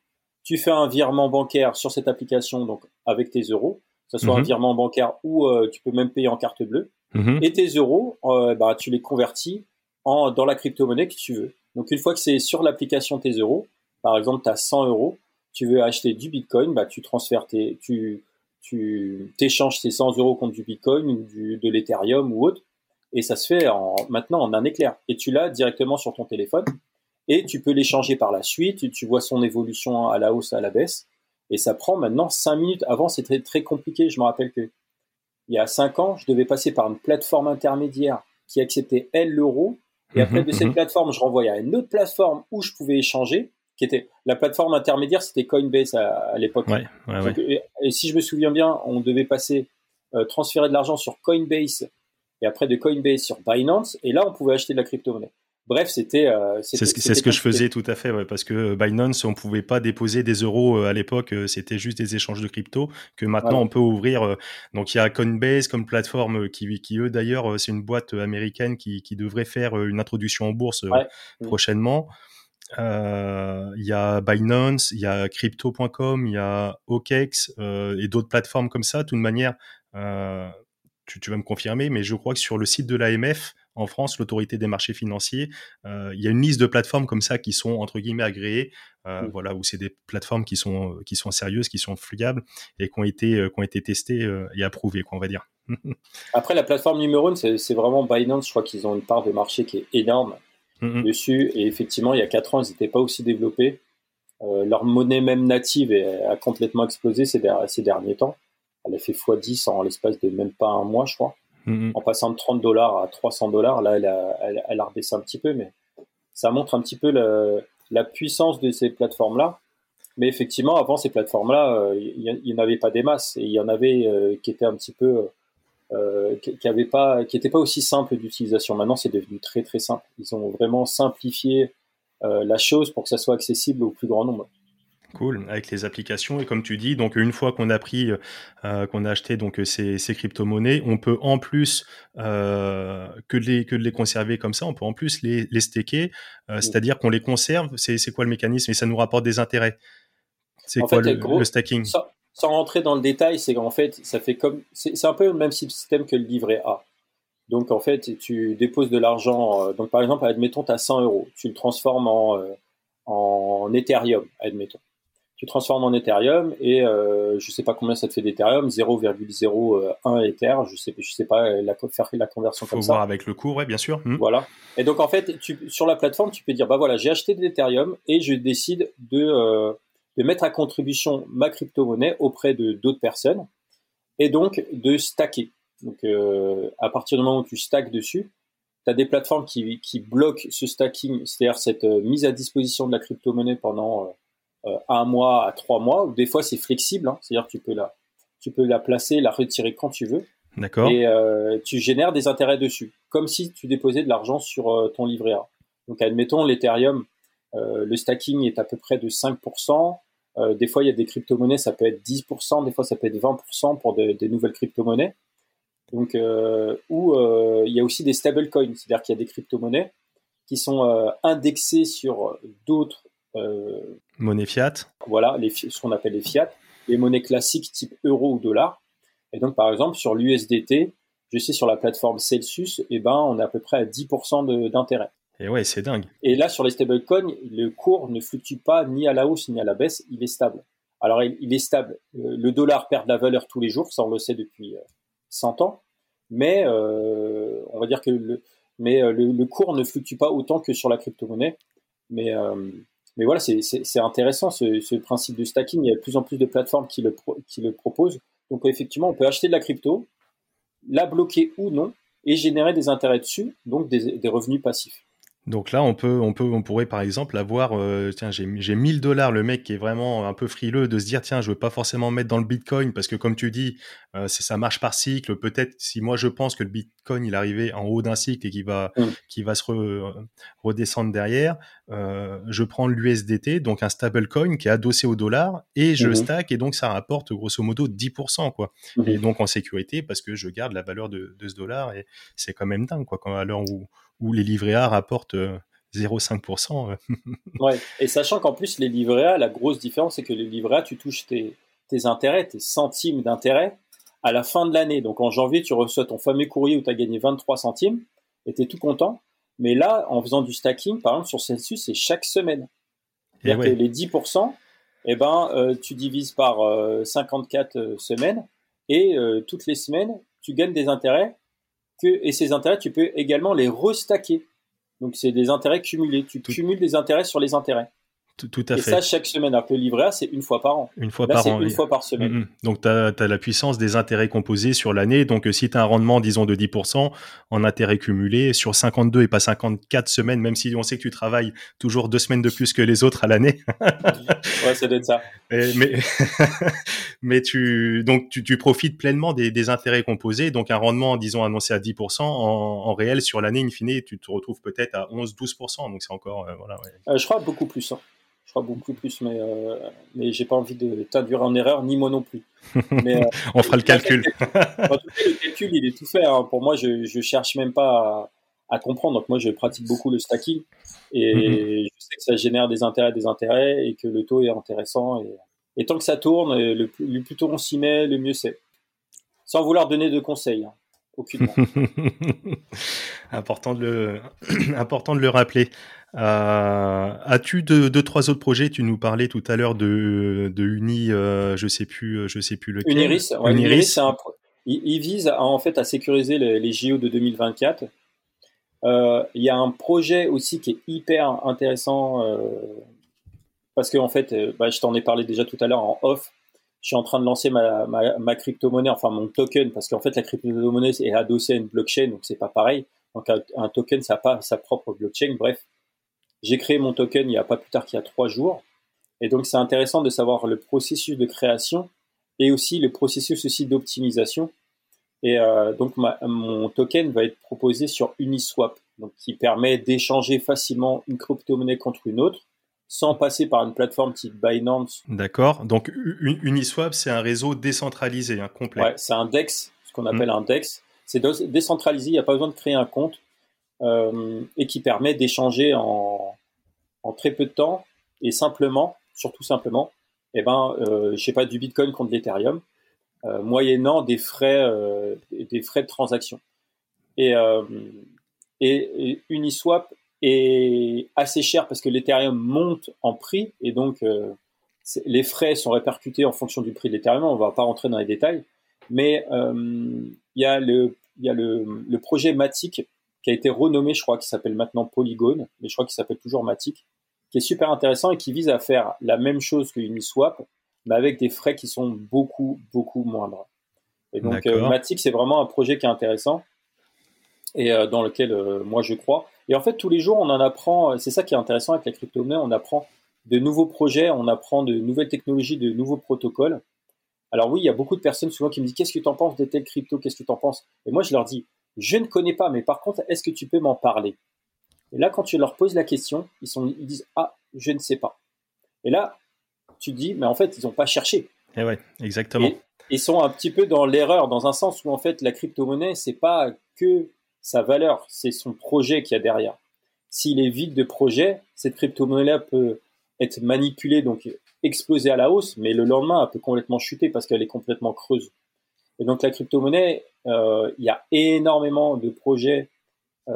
tu fais un virement bancaire sur cette application, donc avec tes euros, que ce soit un mhm. virement bancaire ou euh, tu peux même payer en carte bleue. Mhm. Et tes euros, bah, tu les convertis en, dans la crypto-monnaie que tu veux. Donc une fois que c'est sur l'application tes euros, par exemple, tu as 100 euros, tu veux acheter du Bitcoin, bah, tu transfères tes, tu, tu t'échanges ces 100 euros contre du Bitcoin ou du, de l'Ethereum ou autre, et ça se fait en, maintenant en un éclair. Et tu l'as directement sur ton téléphone, et tu peux l'échanger par la suite, tu vois son évolution à la hausse, à la baisse, Et ça prend maintenant 5 minutes. Avant, c'était très compliqué. Je me rappelle que il y a 5 ans, je devais passer par une plateforme intermédiaire qui acceptait, elle, l'euro. Et après, mhm, de cette mhm. plateforme, je renvoyais à une autre plateforme où je pouvais échanger, qui était la plateforme intermédiaire, c'était Coinbase à, l'époque. et, si je me souviens bien, on devait passer, euh, transférer de l'argent sur Coinbase et après de Coinbase sur Binance. Et là, on pouvait acheter de la crypto-monnaie. Bref, c'était. Euh, c'est ce, que je faisais tout à fait, parce que Binance, on pouvait pas déposer des euros euh, à l'époque, euh, c'était juste des échanges de crypto. Que maintenant, on peut ouvrir. donc, il y a Coinbase comme plateforme qui, qui eux d'ailleurs, c'est une boîte américaine qui, qui, devrait faire une introduction en bourse prochainement. Il y a Binance, il y a Crypto.com, il y a OKEx et d'autres plateformes comme ça. De toute manière, tu, tu, vas me confirmer, mais je crois que sur le site de l'AMF, en France, l'autorité des marchés financiers, euh, il y a une liste de plateformes comme ça qui sont entre guillemets agréées, euh, mmh. voilà, où c'est des plateformes qui sont qui sont sérieuses, qui sont fluidables et qui ont été euh, qui ont été testées et approuvées, quoi, on va dire. Après, la plateforme numéro une, c'est vraiment Binance. Je crois qu'ils ont une part de marché qui est énorme mmh, mmh. dessus. Et effectivement, il y a quatre ans, ils n'étaient pas aussi développés. leur monnaie même native a complètement explosé ces, ces derniers temps. Elle a fait x10 en l'espace de même pas un mois, je crois. Mm-hmm. en passant de 30 dollars à 300 dollars. Là, elle a, elle, a, rebaissé un petit peu, mais ça montre un petit peu la puissance de ces plateformes-là. Mais effectivement, avant ces plateformes-là, euh, il n'y en avait pas des masses et il y en avait euh, qui étaient un petit peu, euh, qui n'étaient pas, aussi simples d'utilisation. Maintenant, c'est devenu très très simple. Ils ont vraiment simplifié la chose pour que ça soit accessible au plus grand nombre. Cool, avec les applications et comme tu dis, donc une fois qu'on a pris, euh, qu'on a acheté donc ces, ces crypto-monnaies, on peut en plus euh, que de les que de les conserver comme ça, on peut en plus les les staker, euh, c'est-à-dire qu'on les conserve. C'est quoi le mécanisme? Et ça nous rapporte des intérêts. C'est quoi le, stacking? Sans, rentrer dans le détail, c'est qu'en fait ça fait comme c'est un peu le même système que le livret A. Donc en fait tu déposes de l'argent, donc par exemple admettons tu as 100 euros, tu le transformes en en Ethereum, admettons tu transformes en Ethereum et euh, je sais pas combien ça te fait d'Ethereum, 0,01 Ether, je sais, je sais pas la, faire la conversion Faut comme voir avec le cours, ouais, bien sûr. Hmm. Voilà. Et donc en fait, tu, sur la plateforme, tu peux dire bah voilà, j'ai acheté de l'Ethereum et je décide de, euh, de mettre à contribution ma crypto-monnaie auprès de d'autres personnes et donc de stacker. Donc euh, à partir du moment où tu stacks dessus, tu as des plateformes qui, qui bloquent ce stacking, c'est-à-dire cette euh, mise à disposition de la crypto-monnaie pendant euh, un mois à trois mois, ou des fois c'est flexible, hein. c'est-à-dire tu peux la, tu peux la placer, la retirer quand tu veux. D'accord. Et tu génères des intérêts dessus, comme si tu déposais de l'argent sur ton livret A. Donc admettons l'Ethereum, le stacking est à peu près de 5%. Des fois il y a des crypto-monnaies, ça peut être 10%, des fois ça peut être 20% pour des nouvelles crypto-monnaies. Donc, ou il y a aussi des stablecoins, c'est-à-dire qu'il y a des crypto-monnaies qui sont indexées sur d'autres euh, monnaie fiat. Voilà, les, ce qu'on appelle les fiat, les monnaies classiques type euro ou dollar. Et donc, par exemple, sur l'USDT, je sais sur la plateforme Celsius, eh ben, on est à peu près à 10% d'intérêt. Et ouais, c'est dingue. Et là, sur les stablecoins, le cours ne fluctue pas ni à la hausse ni à la baisse, il est stable. Alors, il, est stable. Euh, le dollar perd de la valeur tous les jours, ça on le sait depuis 100 euh, ans. Mais on va dire que le, mais le, cours ne fluctue pas autant que sur la crypto-monnaie. Mais mais voilà, c'est intéressant ce, principe de stacking. Il y a de plus en plus de plateformes qui le, qui le proposent. Donc effectivement, on peut acheter de la crypto, la bloquer ou non, et générer des intérêts dessus, donc des revenus passifs. Donc là, on peut, on peut, on pourrait par exemple avoir, euh, tiens, j'ai, j'ai 1000 dollars, le mec qui est vraiment un peu frileux de se dire, tiens, je veux pas forcément mettre dans le Bitcoin parce que comme tu dis, euh, ça marche par cycle. Peut-être si moi je pense que le Bitcoin il arrivé en haut d'un cycle et qu'il va, mm. qui va se redescendre derrière, euh, je prends l'USDT, donc un stablecoin qui est adossé au dollar et je mm-hmm. stack et donc ça rapporte grosso modo 10%, quoi. Mm-hmm. Et donc en sécurité parce que je garde la valeur de, de ce dollar et c'est quand même dingue, quoi, quand à l'heure où où les livrets A rapportent 0,5%. Euh, ouais. Et sachant qu'en plus, les livrets A, la grosse différence, c'est que les livrets A, tu touches tes, intérêts, tes centimes d'intérêt à la fin de l'année. Donc en janvier, tu reçois ton fameux courrier où tu as gagné 23 centimes et tu es tout content. Mais là, en faisant du stacking, par exemple, sur Celsius, c'est chaque semaine. Que les 10%, eh ben, euh, tu divises par 54 euh, semaines et toutes les semaines, tu gagnes des intérêts et ces intérêts, tu peux également les restacker. Donc c'est des intérêts cumulés. Tu cumules des intérêts sur les intérêts. Tout à et fait. ça, chaque semaine. Alors que le livret A, c'est une fois par an. Une fois Là, par an. une oui. fois par semaine. Donc, tu as, la puissance des intérêts composés sur l'année. Donc, euh, si tu as un rendement, disons, de 10% en intérêts cumulés sur 52 et pas 54 semaines, même si on sait que tu travailles toujours deux semaines de plus que les autres à l'année. ouais, ça doit être ça. Et- mais mais tu, donc, tu, tu profites pleinement des, des intérêts composés. Donc, un rendement, disons, annoncé à 10%, en, en réel, sur l'année, in fine, tu te retrouves peut-être à 11-12%. Donc, c'est encore, euh, voilà, ouais. Euh, je crois beaucoup plus. hein. Je crois beaucoup plus, mais, euh, mais j'ai pas envie de t'induire en erreur, ni moi non plus. Mais, euh, On fera le calcul. en tout cas, le calcul, il est tout fait. hein. Pour moi, je, je cherche même pas à, à comprendre. Donc, moi, je pratique beaucoup le stacking et Mhm. je sais que ça génère des intérêts, des intérêts et que le taux est intéressant. Et, et tant que ça tourne, euh, le, plus- le plus tôt on s'y met, le mieux c'est. Sans vouloir donner de conseils, hein. aucunement. important, de le, important de le rappeler. Euh, As-tu deux, deux, trois autres projets? Tu nous parlais tout à l'heure de, de Uni, euh, je sais plus, je sais plus lequel. Uniris, ouais, Uniris. Un il, il vise à, en fait à sécuriser les, les JO de 2024. Euh, il y a un projet aussi qui est hyper intéressant euh, parce que en fait, euh, bah, je t'en ai parlé déjà tout à l'heure en off. Je suis en train de lancer ma, ma, ma crypto-monnaie, enfin mon token, parce qu'en fait la crypto-monnaie est adossée à une blockchain, donc c'est pas pareil. Donc un, un token, ça n'a pas sa propre blockchain. Bref, j'ai créé mon token il y a pas plus tard qu'il y a trois jours, et donc c'est intéressant de savoir le processus de création et aussi le processus aussi d'optimisation. Et euh, donc ma, mon token va être proposé sur Uniswap, donc qui permet d'échanger facilement une crypto-monnaie contre une autre sans passer par une plateforme type Binance. D'accord. Donc Uniswap, c'est un réseau décentralisé, hein, complet. Ouais, c'est un DEX, ce qu'on appelle un DEX. C'est dé- décentralisé, il n'y a pas besoin de créer un compte et qui permet d'échanger en, très peu de temps et simplement, surtout simplement, eh ben, euh, je sais pas, du Bitcoin contre l'Ethereum, euh, moyennant des frais, euh, des frais de transaction. Et, euh, Uniswap est assez cher parce que l'Ethereum monte en prix et donc euh, les frais sont répercutés en fonction du prix de l'Ethereum. On va pas rentrer dans les détails, mais euh, il y a le projet Matic qui a été renommé, je crois, qui s'appelle maintenant Polygon, mais je crois qu'il s'appelle toujours Matic, qui est super intéressant et qui vise à faire la même chose que Uniswap, mais avec des frais qui sont beaucoup beaucoup moindres. Et donc euh. Matic, c'est vraiment un projet qui est intéressant et euh, dans lequel euh, moi je crois. Et en fait, tous les jours, on en apprend. C'est ça qui est intéressant avec la crypto-monnaie. On apprend de nouveaux projets, on apprend de nouvelles technologies, de nouveaux protocoles. Alors oui, il y a beaucoup de personnes souvent qui me disent qu'est-ce que tu en penses de telle crypto, qu'est-ce que tu en penses? Et moi, je leur dis je ne connais pas, mais par contre, est-ce que tu peux m'en parler? Et là, quand tu leur poses la question, ils, sont, ils disent ah, je ne sais pas. Et là, tu te dis mais en fait, ils n'ont pas cherché. Eh ouais, exactement. Et ils sont un petit peu dans l'erreur, dans un sens où en fait la crypto-monnaie, c'est pas que sa valeur, c'est son projet qu'il y a derrière. S'il est vide de projet, cette crypto-monnaie peut être manipulée, donc exploser à la hausse, mais le lendemain, elle peut complètement chuter parce qu'elle est complètement creuse. Et donc la crypto-monnaie, euh, il y a énormément de projets euh,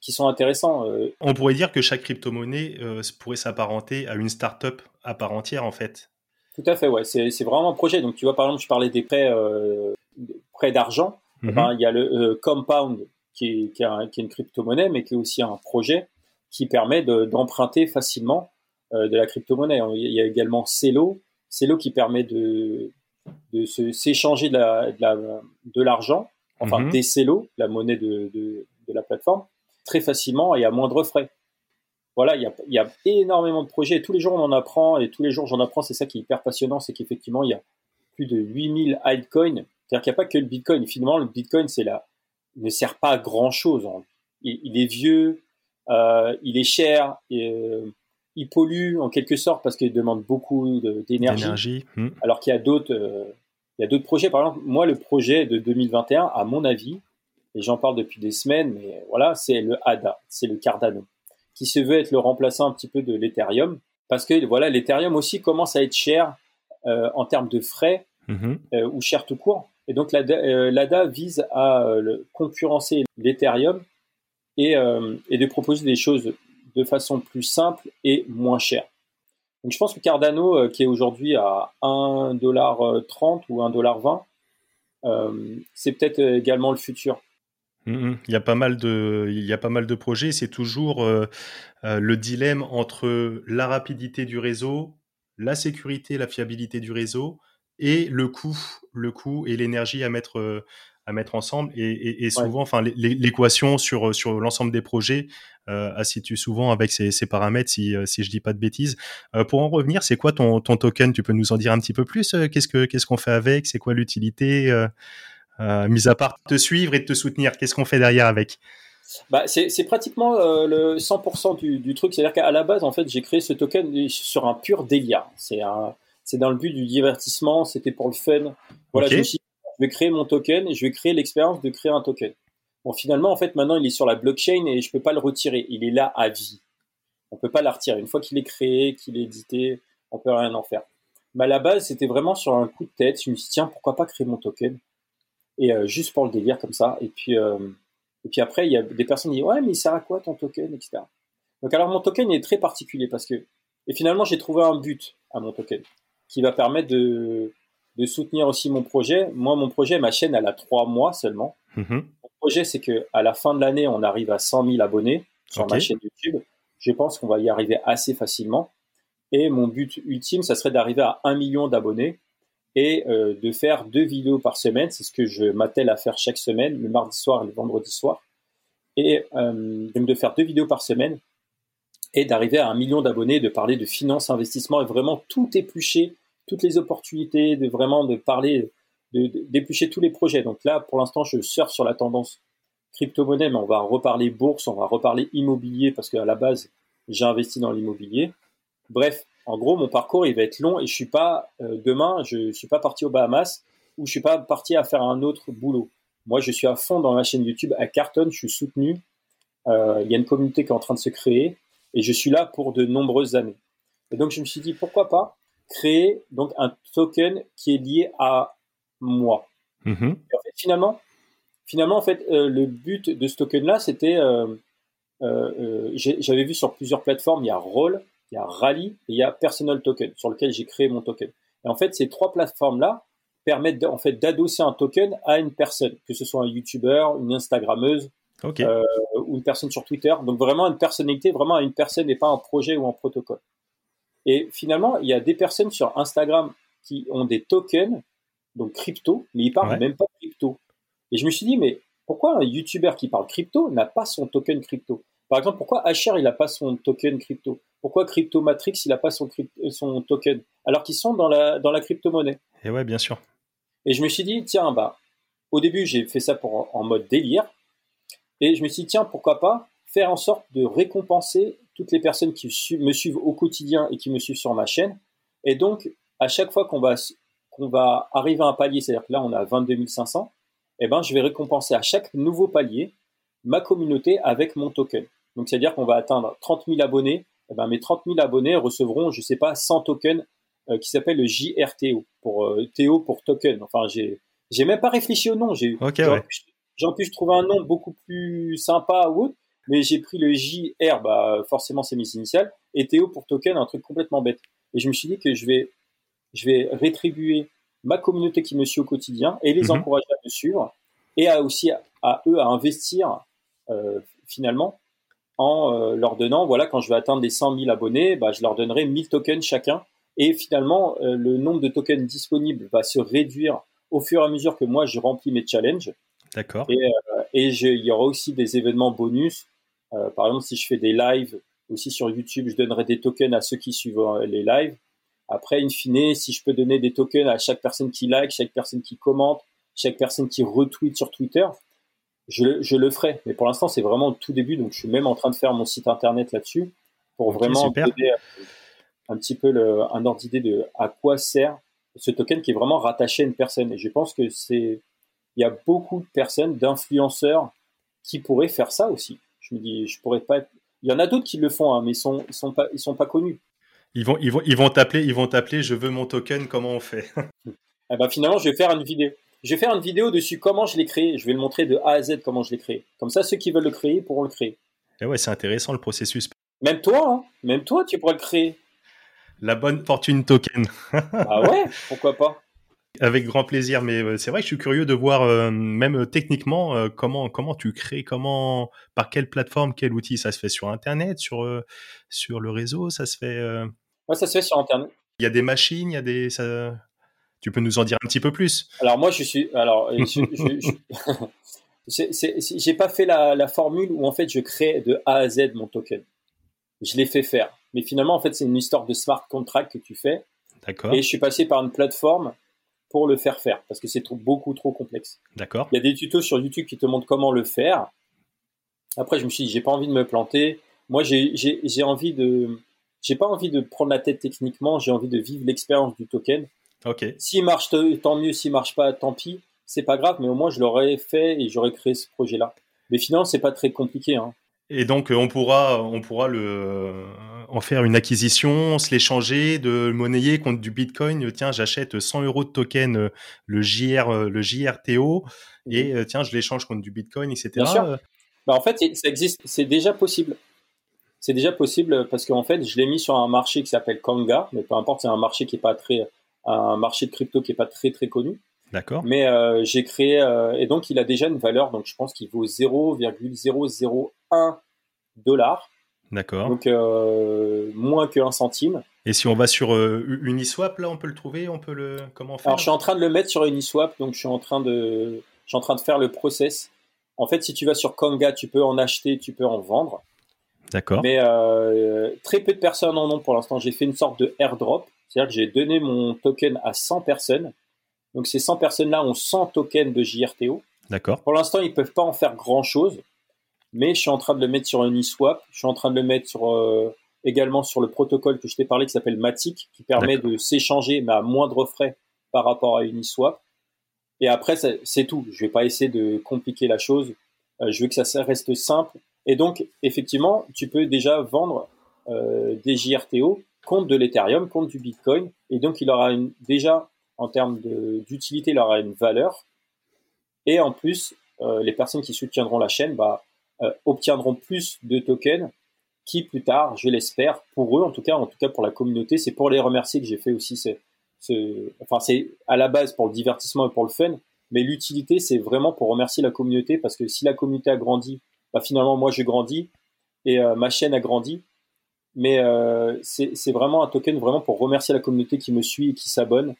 qui sont intéressants. Euh, On pourrait dire que chaque crypto-monnaie euh, pourrait s'apparenter à une start-up à part entière, en fait. tout à fait, ouais. C'est c'est vraiment un projet. Donc tu vois, par exemple, je parlais des prêts, euh, prêts d'argent. Mhm. Ben, il y a le euh, Compound qui est, qui, est un- qui est une crypto-monnaie, mais qui est aussi un projet qui permet de- d'emprunter facilement de la crypto-monnaie. Il y a également Celo, Celo qui permet de, de se- s'échanger de la- de la- de l'argent, enfin Mhm. des Celo, la monnaie de, de, de la plateforme, très facilement et à moindre frais. Voilà, il y a, il y a énormément de projets et tous les jours on en apprend et tous les jours j'en apprends. C'est ça qui est hyper passionnant, c'est qu'effectivement il y a plus de 8000 altcoins. C'est-à-dire qu'il n'y a pas que le Bitcoin. Finalement, le Bitcoin, c'est là, il ne sert pas à grand chose. Il, il est vieux, euh, il est cher, et, euh, il pollue en quelque sorte parce qu'il demande beaucoup d'énergie. Mhm. Alors qu'il y a d'autres, euh, il y a d'autres projets. Par exemple, moi, le projet de 2021, à mon avis, et j'en parle depuis des semaines, mais voilà, c'est le ADA, c'est le Cardano, qui se veut être le remplaçant un petit peu de l'Ethereum, parce que voilà, l'Ethereum aussi commence à être cher euh, en termes de frais Mhm. euh, ou cher tout court. Et donc l'ADA, vise à concurrencer l'Ethereum et, et de proposer des choses de façon plus simple et moins chère. Donc je pense que Cardano, euh, qui est aujourd'hui à 1,30$ ou 1,20$, euh, c'est peut-être également le futur. Mmh, mmh. Il y a pas mal de, projets. C'est toujours euh, le dilemme entre la rapidité du réseau, la sécurité, la fiabilité du réseau et le coût, le coût et l'énergie à mettre à mettre ensemble. Et, souvent, enfin, l'équation sur sur l'ensemble des projets euh, situe souvent avec ces, ces paramètres, si si je dis pas de bêtises. pour en revenir, c'est quoi ton, ton token? Tu peux nous en dire un petit peu plus Qu'est-ce que qu'est-ce qu'on fait avec? C'est quoi l'utilité euh, mis à part te suivre et te soutenir, qu'est-ce qu'on fait derrière avec? Bah, c'est pratiquement euh, le 100% du, truc. C'est-à-dire qu'à la base, en fait, j'ai créé ce token sur un pur délire. C'est dans le but du divertissement, c'était pour le fun. Voilà, je, vais créer mon token et je vais créer l'expérience de créer un token. Bon, finalement, en fait, maintenant, il est sur la blockchain et je peux pas le retirer. Il est là à vie. On peut pas la retirer. Une fois qu'il est créé, qu'il est édité, on peut rien en faire. Mais à la base, c'était vraiment sur un coup de tête. Je me suis dit, tiens, pourquoi pas créer mon token? Et euh, juste pour le délire comme ça. Et puis, euh, et puis après, il y a des personnes qui disent ouais, mais il sert à quoi ton token, etc. Donc alors mon token est très particulier parce que et finalement j'ai trouvé un but à mon token qui va permettre de, de soutenir aussi mon projet. Moi, mon projet, ma chaîne, elle a trois mois seulement. Mm-hmm. Mon projet, c'est que à la fin de l'année, on arrive à 100 000 abonnés sur ma chaîne YouTube. Je pense qu'on va y arriver assez facilement. Et mon but ultime, ça serait d'arriver à 1 million d'abonnés et euh, de faire deux vidéos par semaine. C'est ce que je m'attelle à faire chaque semaine, le mardi soir et le vendredi soir. Et euh, de faire deux vidéos par semaine et d'arriver à un million d'abonnés, de parler de finance, investissement et vraiment tout éplucher, toutes les opportunités, de vraiment de parler, d'éplucher tous les projets. Donc là, pour l'instant, je surfe sur la tendance crypto-monnaie, mais on va reparler bourse, on va reparler immobilier parce qu'à la base, j'ai investi dans l'immobilier. Bref, en gros, mon parcours, il va être long et je suis pas euh, demain, je suis pas parti aux Bahamas ou je suis pas parti à faire un autre boulot. Moi, je suis à fond dans ma chaîne YouTube, à Carton, je suis soutenu. Euh, il y a une communauté qui est en train de se créer et je suis là pour de nombreuses années. Et donc, je me suis dit pourquoi pas créer donc un token qui est lié à moi. Mm-hmm. finalement, finalement, en fait, euh, le but de ce token-là, c'était, j'avais vu sur plusieurs plateformes, il y a Roll, il y a Rally et il y a Personal Token sur lequel j'ai créé mon token. Et en fait, ces trois plateformes-là permettent en fait d'adosser un token à une personne, que ce soit un YouTuber, une Instagrammeuse euh, ou une personne sur Twitter. Donc vraiment une personnalité, vraiment à une personne et pas un projet ou un protocole. Et finalement, il y a des personnes sur Instagram qui ont des tokens, donc crypto, mais ils parlent même pas de crypto. Et je me suis dit, mais pourquoi un YouTuber qui parle crypto n'a pas son token crypto? Par exemple, pourquoi HR il n'a pas son token crypto? Pourquoi Cryptomatrix, il n'a pas son, son token? Alors qu'ils sont dans la, dans la crypto-monnaie. Et ouais, bien sûr. Et je me suis dit, tiens, bah, au début, j'ai fait ça pour, en mode délire. Et je me suis dit, tiens, pourquoi pas faire en sorte de récompenser toutes les personnes qui me suivent au quotidien et qui me suivent sur ma chaîne. Et donc, à chaque fois qu'on va, qu'on va arriver à un palier, c'est-à-dire que là, on a 22 500, eh ben, je vais récompenser à chaque nouveau palier ma communauté avec mon token. Donc, c'est-à-dire qu'on va atteindre 30 000 abonnés eh ben, mes 30 000 abonnés recevront, je sais pas, 100 tokens euh, qui s'appellent le JRTO pour euh, Théo pour token. Enfin, j'ai j'ai même pas réfléchi au nom. J'ai okay, pu trouver un nom beaucoup plus sympa ou autre, mais j'ai pris le JR, bah forcément c'est mes initiales, et Théo pour token, un truc complètement bête. Et je me suis dit que je vais je vais rétribuer ma communauté qui me suit au quotidien et les mhm. encourager à me suivre et à aussi à, eux à investir euh, finalement en euh, leur donnant, voilà, quand je vais atteindre les 100 000 abonnés, bah, je leur donnerai 1000 tokens chacun. Et finalement, euh, le nombre de tokens disponibles va se réduire au fur et à mesure que moi, je remplis mes challenges. D'accord. Et, euh, et il y aura aussi des événements bonus. Par exemple, si je fais des lives aussi sur YouTube, je donnerai des tokens à ceux qui suivent les lives. Après, in fine, si je peux donner des tokens à chaque personne qui like, chaque personne qui commente, chaque personne qui retweet sur Twitter, je, le ferai. Mais pour l'instant, c'est vraiment le tout début. Donc, je suis même en train de faire mon site internet là-dessus pour vraiment donner un petit peu le, un ordre d'idée de à quoi sert ce token qui est vraiment rattaché à une personne. Et je pense que c'est, il y a beaucoup de personnes, d'influenceurs qui pourraient faire ça aussi. Je me dis, je pourrais pas Il y en a d'autres qui le font, hein, mais ils sont, ils sont pas, ils sont pas connus. Ils vont, ils vont, ils vont t'appeler, ils vont t'appeler. Je veux mon token. Comment on fait? Eh ben, finalement, je vais faire une vidéo. Je vais faire une vidéo dessus comment je l'ai créé. Je vais le montrer de A à Z comment je l'ai créé. Comme ça, ceux qui veulent le créer pourront le créer. Et ouais, c'est intéressant le processus. Même toi, hein même toi, tu pourrais le créer. La bonne fortune token. ah ouais, pourquoi pas? Avec grand plaisir, mais c'est vrai que je suis curieux de voir même techniquement comment comment tu crées, comment par quelle plateforme, quel outil ça se fait sur Internet, sur sur le réseau, ça se fait. Ouais, ça se fait sur Internet. Il y a des machines, il y a des. Ça... Tu peux nous en dire un petit peu plus? Alors moi, je suis. Alors, je, j'ai pas fait la, la, formule où en fait je crée de A à Z mon token. Je l'ai fait faire, mais finalement en fait c'est une histoire de smart contract que tu fais. D'accord. Et je suis passé par une plateforme pour le faire faire parce que c'est beaucoup trop complexe. D'accord. Il y a des tutos sur YouTube qui te montrent comment le faire. Après, je me suis dit, j'ai pas envie de me planter. Moi, j'ai envie de, j'ai pas envie de prendre la tête techniquement. J'ai envie de vivre l'expérience du token. Ok. S'il marche, tant mieux. S'il marche pas, tant pis. C'est pas grave, mais au moins je l'aurais fait et j'aurais créé ce projet-là. Mais finalement, c'est pas très compliqué. Hein. Et donc, on pourra, on pourra le, en faire une acquisition, se l'échanger, de le monnayer contre du Bitcoin. Tiens, j'achète 100 euros de token, euh, le JR, euh, le JRTO, et mhm. euh, tiens, je l'échange contre du Bitcoin, etc. Bien sûr. Bah, en fait, ça existe, c'est déjà possible. C'est déjà possible parce qu'en fait, je l'ai mis sur un marché qui s'appelle Kanga, mais peu importe, c'est un marché qui est pas très, un marché de crypto qui est pas très très connu. D'accord. Mais j'ai créé et donc il a déjà une valeur, donc je pense qu'il vaut 0,001 dollars. D'accord. Donc euh, moins que un centime. Et si on va sur euh, Uniswap, là, on peut le trouver, on peut le comment faire? Alors je suis en train de le mettre sur Uniswap, donc je suis en train de, je suis en train de faire le process. En fait, si tu vas sur Konga, tu peux en acheter, tu peux en vendre. D'accord. Mais euh, très peu de personnes en ont pour l'instant. J'ai fait une sorte de airdrop, c'est-à-dire que j'ai donné mon token à 100 personnes. Donc ces 100 personnes-là ont 100 tokens de JRTO. D'accord. Pour l'instant, ils peuvent pas en faire grand-chose mais je suis en train de le mettre sur Uniswap, je suis en train de le mettre sur, euh, également sur le protocole que je t'ai parlé qui s'appelle Matic, qui permet de s'échanger mais à moindre frais par rapport à Uniswap. Et après, c'est tout. Je vais pas essayer de compliquer la chose. Euh, je veux que ça reste simple. Et donc, effectivement, tu peux déjà vendre euh, des JRTO contre de l'Ethereum, contre du Bitcoin. Et donc, il aura une, déjà, en termes d'utilité, il aura une valeur. Et en plus, euh, les personnes qui soutiendront la chaîne, bah, euh, obtiendront plus de tokens qui plus tard, je l'espère, pour eux en tout cas, en tout cas pour la communauté, c'est pour les remercier que j'ai fait aussi ce, enfin c'est à la base pour le divertissement et pour le fun, mais l'utilité c'est vraiment pour remercier la communauté parce que si la communauté a grandi, bah finalement moi j'ai grandi et euh, ma chaîne a grandi, mais euh, c'est vraiment un token vraiment pour remercier la communauté qui me suit et qui s'abonne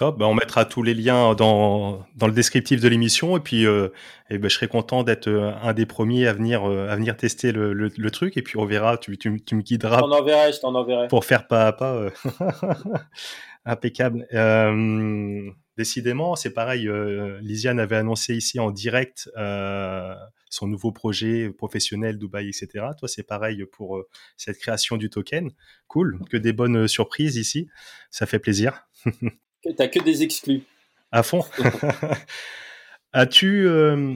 ben, on mettra tous les liens dans, dans le descriptif de l'émission et puis euh, et ben, je serai content d'être euh, un des premiers à venir, euh, à venir tester le, le, truc et puis on verra, tu, tu, tu me guideras. Je enverrai. Pour faire pas à pas. Impeccable. décidément, c'est pareil. Lisiane avait annoncé ici en direct son nouveau projet professionnel, Dubaï, etc. Toi, c'est pareil pour cette création du token. Cool, que des bonnes surprises ici. Ça fait plaisir. T'as que des exclus. À fond. As-tu euh,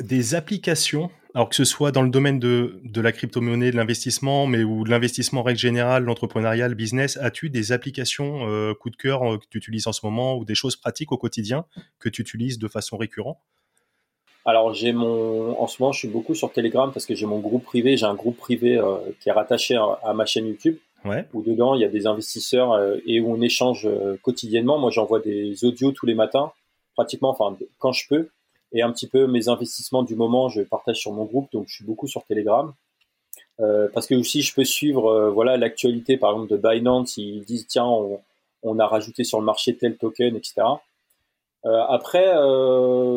des applications, alors que ce soit dans le domaine de, de la crypto-monnaie, de l'investissement, mais ou de l'investissement en règle générale, l'entrepreneuriat, le business, as-tu des applications euh, coup de cœur euh, que tu utilises en ce moment ou des choses pratiques au quotidien que tu utilises de façon récurrente? Alors j'ai mon, en ce moment je suis beaucoup sur Telegram parce que j'ai mon groupe privé, j'ai un groupe privé qui est rattaché à ma chaîne YouTube où dedans il y a des investisseurs euh, et où on échange euh, quotidiennement. Moi, j'envoie des audios tous les matins, pratiquement, enfin quand je peux, et un petit peu mes investissements du moment, je partage sur mon groupe, donc je suis beaucoup sur Telegram. Euh, parce que aussi je peux suivre voilà l'actualité par exemple de Binance. Ils disent tiens on, on, a rajouté sur le marché tel token etc après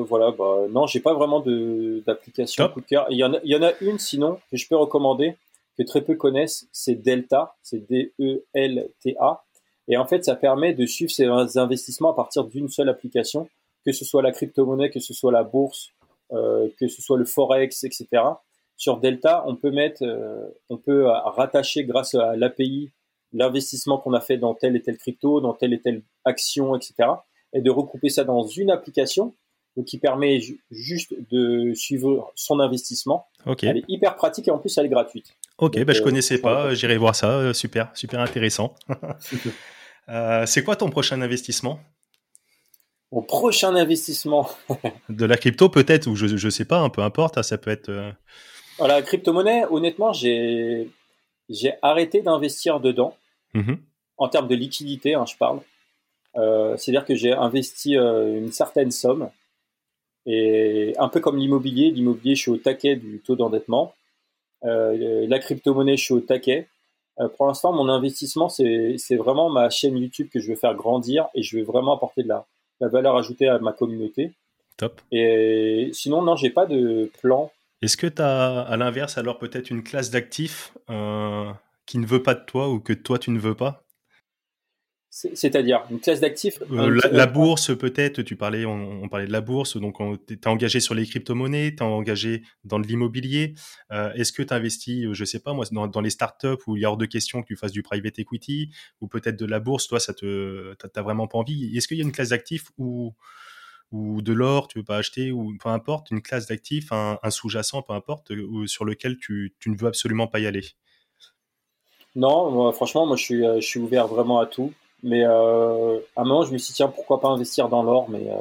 voilà bah, non j'ai pas vraiment de d'application coup de cœur. Il y en a il y en a une sinon que je peux recommander que très peu connaissent, c'est Delta, c'est D-E-L-T-A. Et en fait, ça permet de suivre ses investissements à partir d'une seule application, que ce soit la crypto-monnaie, que ce soit la bourse, euh, que ce soit le forex, etc. Sur Delta, on peut mettre, euh, on peut rattacher grâce à l'API l'investissement qu'on a fait dans telle et telle crypto, dans telle et telle action, etc. Et de recouper ça dans une application donc qui permet juste de suivre son investissement. Elle est hyper pratique et en plus elle est gratuite. Ok, bah, je euh, connaissais pas, j'irai voir ça, euh, super, super intéressant. Euh, c'est quoi ton prochain investissement? Mon prochain investissement. De la crypto peut-être, ou je, ne sais pas, un peu importe, hein, ça peut être... La crypto-monnaie, honnêtement, j'ai arrêté d'investir dedans, mmh en termes de liquidité, hein, je parle. C'est-à-dire que j'ai investi une certaine somme. Et un peu comme l'immobilier, l'immobilier, je suis au taquet du taux d'endettement. La crypto-monnaie, je suis au taquet. pour l'instant, mon investissement, c'est vraiment ma chaîne YouTube que je veux faire grandir et je veux vraiment apporter de la, la valeur ajoutée à ma communauté. Top. Et sinon, non, j'ai pas de plan. Est-ce que tu as, à l'inverse, alors peut-être une classe d'actifs euh, qui ne veut pas de toi ou que toi, tu ne veux pas? C'est-à-dire une classe d'actifs euh, la, bourse, peut-être, tu parlais, on, parlait de la bourse, donc tu es engagé sur les crypto-monnaies, tu es engagé dans de l'immobilier. Euh, est-ce que tu investis, je sais pas moi, dans, dans, les startups où il y a hors de question que tu fasses du private equity ou peut-être de la bourse, toi, ça te, t'as vraiment pas envie? Est-ce qu'il y a une classe d'actifs où ou de l'or, tu veux pas acheter, ou peu importe, une classe d'actifs, un, sous-jacent, peu importe, ou, sur lequel tu, tu, ne veux absolument pas y aller? Non, franchement, moi je suis, euh, je suis ouvert vraiment à tout. Mais euh, à un moment, je me suis dit, tiens, pourquoi pas investir dans l'or? Mais euh,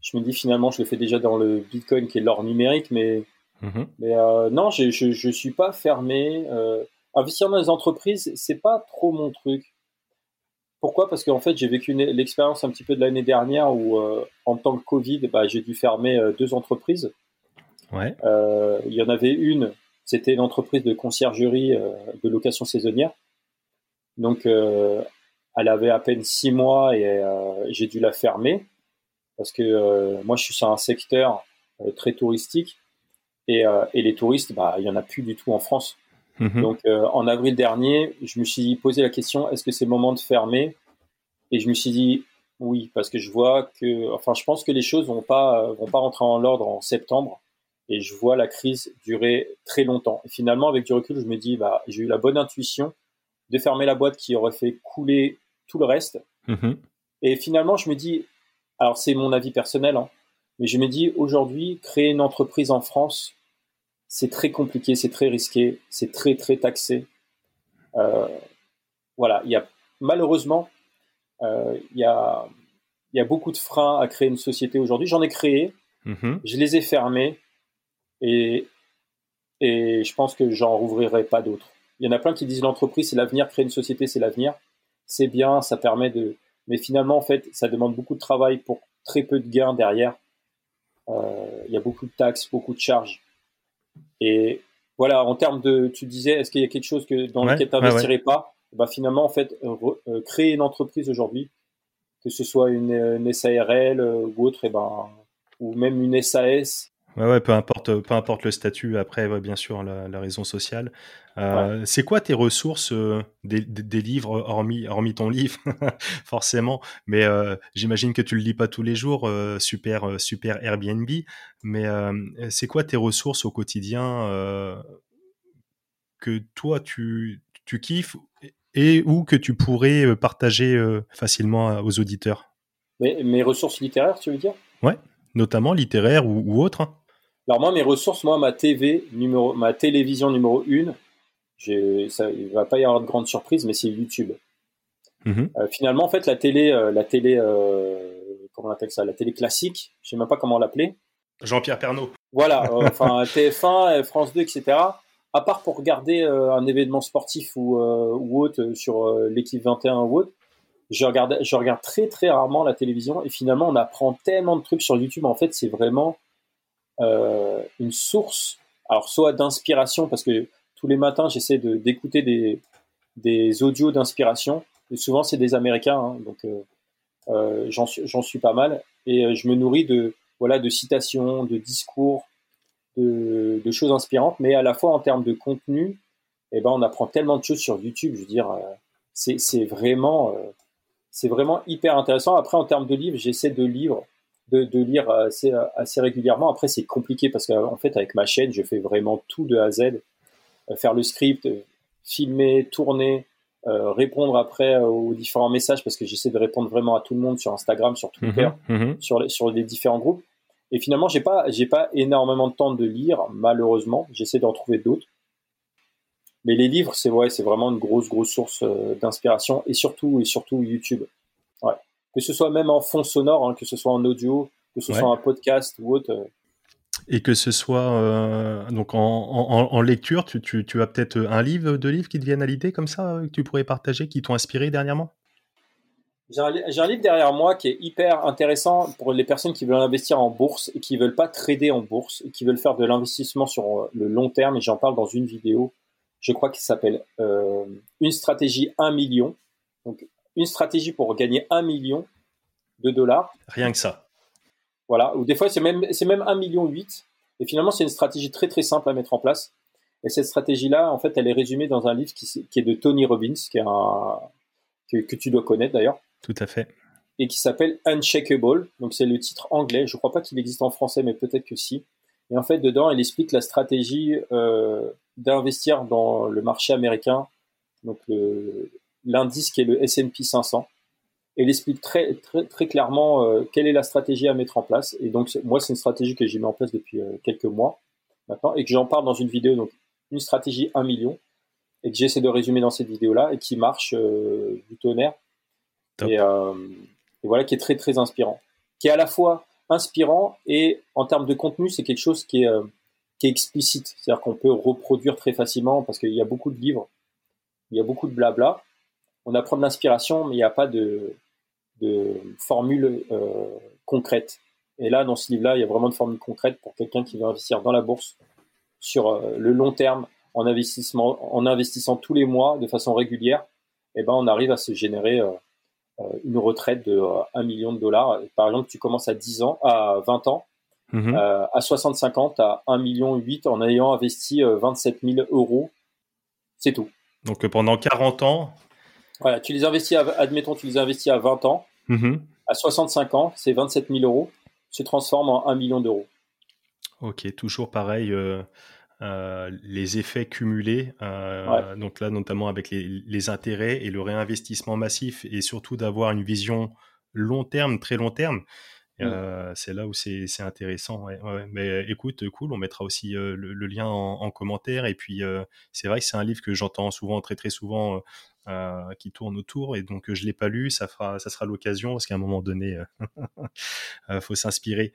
je me dis, finalement, je le fais déjà dans le Bitcoin, qui est l'or numérique. Mais, mmh mais non, je ne suis pas fermé. investir dans les entreprises, c'est pas trop mon truc. Pourquoi? Parce qu'en fait, j'ai vécu l'expérience un petit peu de l'année dernière où, euh, en tant que Covid, bah, j'ai dû fermer euh, deux entreprises. Ouais. Euh, il y en avait une, c'était une entreprise de conciergerie de location saisonnière. Donc, elle avait à peine six mois et j'ai dû la fermer parce que moi, je suis sur un secteur très touristique et, et les touristes, bah, il y en a plus du tout en France. Mhm. Donc euh, en avril dernier, je me suis posé la question est-ce que c'est le moment de fermer? Et je me suis dit oui, parce que je vois que, enfin, je pense que les choses vont pas vont pas rentrer en l'ordre en septembre, et je vois la crise durer très longtemps. Et finalement, avec du recul, je me dis bah j'ai eu la bonne intuition de fermer la boîte qui aurait fait couler tout le reste. Mhm. Et finalement, je me dis alors c'est mon avis personnel, hein, mais je me dis aujourd'hui créer une entreprise en France c'est très compliqué, c'est très risqué, c'est très très taxé. Euh, voilà, il y a malheureusement euh, il, y a, il y a beaucoup de freins à créer une société aujourd'hui. J'en ai créé, mm-hmm. je les ai fermés et, et je pense que j'en rouvrirai pas d'autres. Il y en a plein qui disent l'entreprise c'est l'avenir, créer une société c'est l'avenir. C'est bien, ça permet de. Mais finalement, en fait, ça demande beaucoup de travail pour très peu de gains derrière. Euh, il y a beaucoup de taxes, beaucoup de charges. Et voilà, en termes de, tu disais, est-ce qu'il y a quelque chose que, dans lequel tu n'investirais pas? Bah, Finalement, en fait, euh, créer une entreprise aujourd'hui, que ce soit une, une SARL euh, ou autre, et ben, ou même une SAS, Ouais, ouais, peu importe, peu importe le statut. Après, bien sûr, la, raison sociale. Euh, c'est quoi tes ressources euh, des, des, livres, hormis, hormis ton livre, forcément? Mais euh, j'imagine que tu le lis pas tous les jours. super, super Airbnb. Mais c'est quoi tes ressources au quotidien que toi tu, tu kiffes et ou que tu pourrais partager facilement aux auditeurs? Mes, mes ressources littéraires, tu veux dire? Ouais notamment littéraires ou, ou autres hein. Alors moi, mes ressources, moi, ma TV numéro, ma télévision numéro 1, ça, il va pas y avoir de grande surprise, mais c'est YouTube. Mhm. Euh, finalement, en fait, la télé, euh, la télé, euh, comment on appelle ça, la télé classique, je sais même pas comment l'appeler. Jean-Pierre Pernaud. Voilà, enfin TF1, France 2, etc. À part pour regarder un événement sportif ou, ou autre sur l'équipe 21 ou autre, je regarde, je regarde très très rarement la télévision et finalement on apprend tellement de trucs sur YouTube. En fait, c'est vraiment euh, une source, alors soit d'inspiration, parce que tous les matins j'essaie d'écouter des, des audios d'inspiration, souvent c'est des Américains, hein, donc euh, euh, j'en, suis, pas mal, et je me nourris de, voilà, de citations, de discours, de, de choses inspirantes, mais à la fois en termes de contenu, eh ben, on apprend tellement de choses sur YouTube, je veux dire, c'est, c'est vraiment, c'est vraiment hyper intéressant. Après, en termes de livres, j'essaie de lire de, lire assez, assez régulièrement. Après, c'est compliqué parce qu'en fait, avec ma chaîne, je fais vraiment tout de A à Z. Euh, faire le script, filmer, tourner, euh, répondre après aux différents messages parce que j'essaie de répondre vraiment à tout le monde sur Instagram, sur Twitter, mhm, mhm. sur, les, sur les différents groupes. Et finalement, j'ai pas, j'ai pas énormément de temps de lire, malheureusement. J'essaie d'en trouver d'autres. Mais les livres, c'est vrai, c'est vraiment une grosse, grosse source euh, d'inspiration et surtout, et surtout YouTube que ce soit même en fond sonore, hein, que ce soit en audio, que ce soit un podcast ou autre. Euh. Et que ce soit euh, donc en, lecture, tu, as peut-être un livre, deux livres qui te viennent à l'idée comme ça, que tu pourrais partager, qui t'ont inspiré dernièrement? J'ai un, livre derrière moi qui est hyper intéressant pour les personnes qui veulent investir en bourse et qui veulent pas trader en bourse et qui veulent faire de l'investissement sur le long terme. Et j'en parle dans une vidéo, je crois qu'il s'appelle euh, Une stratégie 1 million. Donc, une stratégie pour gagner 1 million de dollars. Rien que ça. Voilà. Ou des fois, c'est même, c'est même 1 million 8. Et finalement, c'est une stratégie très très simple à mettre en place. Et cette stratégie-là, en fait, elle est résumée dans un livre qui, qui est de Tony Robbins, qui est un, que, que tu dois connaître d'ailleurs. Tout à fait. Et qui s'appelle Unshakable. Donc c'est le titre anglais. Je ne crois pas qu'il existe en français, mais peut-être que si. Et en fait, dedans, il explique la stratégie euh, d'investir dans le marché américain, donc l'indice qui est le S&P 500. Et il explique très très très clairement euh, quelle est la stratégie à mettre en place. Et donc moi, c'est une stratégie que j'ai mis en place depuis euh, quelques mois maintenant et que j'en parle dans une vidéo. Donc une stratégie 1 million et que j'essaie de résumer dans cette vidéo-là et qui marche du tonnerre euh, et, voilà, qui est très très inspirant. Qui est à la fois inspirant et en termes de contenu, c'est quelque chose qui est, euh, qui est explicite. C'est-à-dire qu'on peut reproduire très facilement parce qu'il y a beaucoup de livres, il y a beaucoup de blabla. On apprend de l'inspiration, mais il n'y a pas de, formule euh, concrète. Et là, dans ce livre-là, il y a vraiment une formule concrète pour quelqu'un qui veut investir dans la bourse sur euh, le long terme en, investissant tous les mois de façon régulière. Et eh ben, on arrive à se générer euh, une retraite de 1 euh, million de dollars. Par exemple, tu commences à 10 ans, à 20 ans, mhm. euh, à 65 ans, tu as 1 million 8 en ayant investi 27 000 euros. C'est tout. Donc pendant 40 ans. Voilà, tu les investis, admettons, tu les investis à 20 ans. Mhm. À 65 ans, c'est 27 000 euros, se transforme en 1 million d'euros. Ok, toujours pareil. Euh, les effets cumulés, euh, donc là notamment avec les, intérêts et le réinvestissement massif et surtout d'avoir une vision long terme, très long terme. Mmh. Euh, c'est là où c'est intéressant. Mais écoute, cool, on mettra aussi le, lien en, commentaire. Et puis, c'est vrai que c'est un livre que j'entends souvent, très très souvent, qui tourne autour. Et donc, je l'ai pas lu. Ça fera, ça sera l'occasion parce qu'à un moment donné, il faut s'inspirer.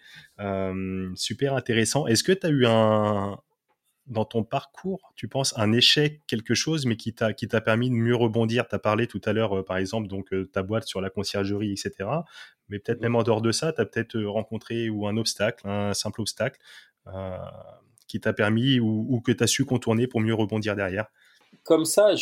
super intéressant. Est-ce que tu as eu un, dans ton parcours, tu penses, un échec, quelque chose, mais qui t'a qui t'a permis de mieux rebondir? Tu as parlé tout à l'heure, euh, par exemple, donc euh, ta boîte sur la conciergerie, etc. Mais peut-être même en dehors de ça, tu as peut-être euh, rencontré ou un obstacle, un simple obstacle, qui t'a permis ou, que tu as su contourner pour mieux rebondir derrière. Comme ça,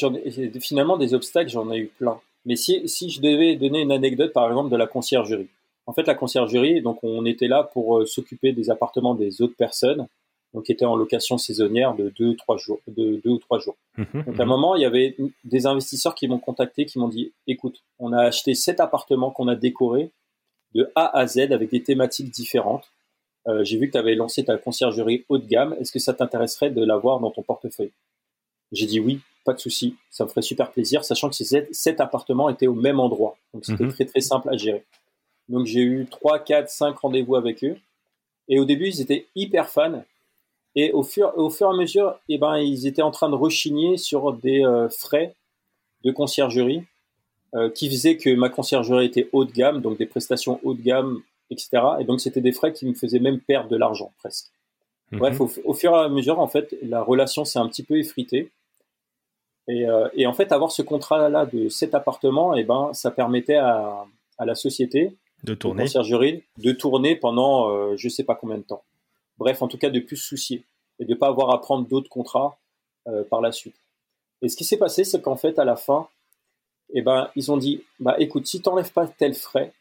finalement, des obstacles, j'en ai eu plein. Mais si, si je devais donner une anecdote, par exemple, de la conciergerie. En fait, la conciergerie, donc on était là pour s'occuper des appartements des autres personnes donc qui était en location saisonnière de deux, trois jours, de deux ou trois jours. Mhm, donc à un mhm. moment, il y avait des investisseurs qui m'ont contacté, qui m'ont dit, écoute, on a acheté sept appartements qu'on a décorés de A à Z avec des thématiques différentes. Euh, J'ai vu que tu avais lancé ta conciergerie haut de gamme. Est-ce que ça t'intéresserait de l'avoir dans ton portefeuille? J'ai dit oui, pas de souci, ça me ferait super plaisir, sachant que ces sept, appartements étaient au même endroit. Donc c'était mhm. très très simple à gérer. Donc j'ai eu trois, quatre, cinq rendez-vous avec eux. Et au début, ils étaient hyper fans. Et au fur, au fur et à mesure, eh ben, ils étaient en train de rechigner sur des euh, frais de conciergerie euh, qui faisaient que ma conciergerie était haut de gamme, donc des prestations haut de gamme, etc. Et donc, c'était des frais qui me faisaient même perdre de l'argent, presque. Mhm. Bref, au, fur et à mesure, en fait, la relation s'est un petit peu effritée. Et, euh, et en fait, avoir ce contrat-là de cet appartement, eh ben, ça permettait à, à la société de tourner, conciergerie, de tourner pendant euh, je sais pas combien de temps. Bref, en tout cas, de plus se soucier et de ne pas avoir à prendre d'autres contrats euh, par la suite. Et ce qui s'est passé, c'est qu'en fait, à la fin, eh ben, ils ont dit, bah, écoute, si tu n'enlèves pas tel frais,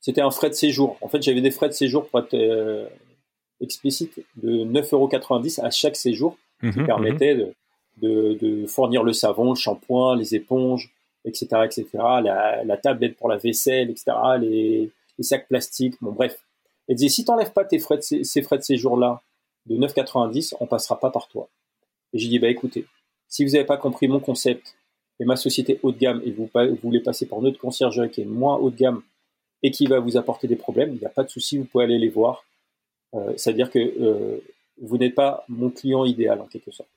c'était un frais de séjour. En fait, j'avais des frais de séjour pour être euh, explicite de 9,90 euros à chaque séjour, qui mhm, permettait mhm. de, fournir le savon, le shampoing, les éponges, etc., etc., la, tablette pour la vaisselle, etc., les, les sacs plastiques, bon, bref, elle disait, si tu n'enlèves pas tes frais de, ces frais de séjour-là de 9,90, on passera pas par toi. Et j'ai dit, bah écoutez, si vous n'avez pas compris mon concept et ma société haut de gamme et vous, vous voulez passer par notre conciergerie qui est moins haut de gamme et qui va vous apporter des problèmes, il n'y a pas de souci, vous pouvez aller les voir. Euh, C'est-à-dire que euh, vous n'êtes pas mon client idéal en quelque sorte.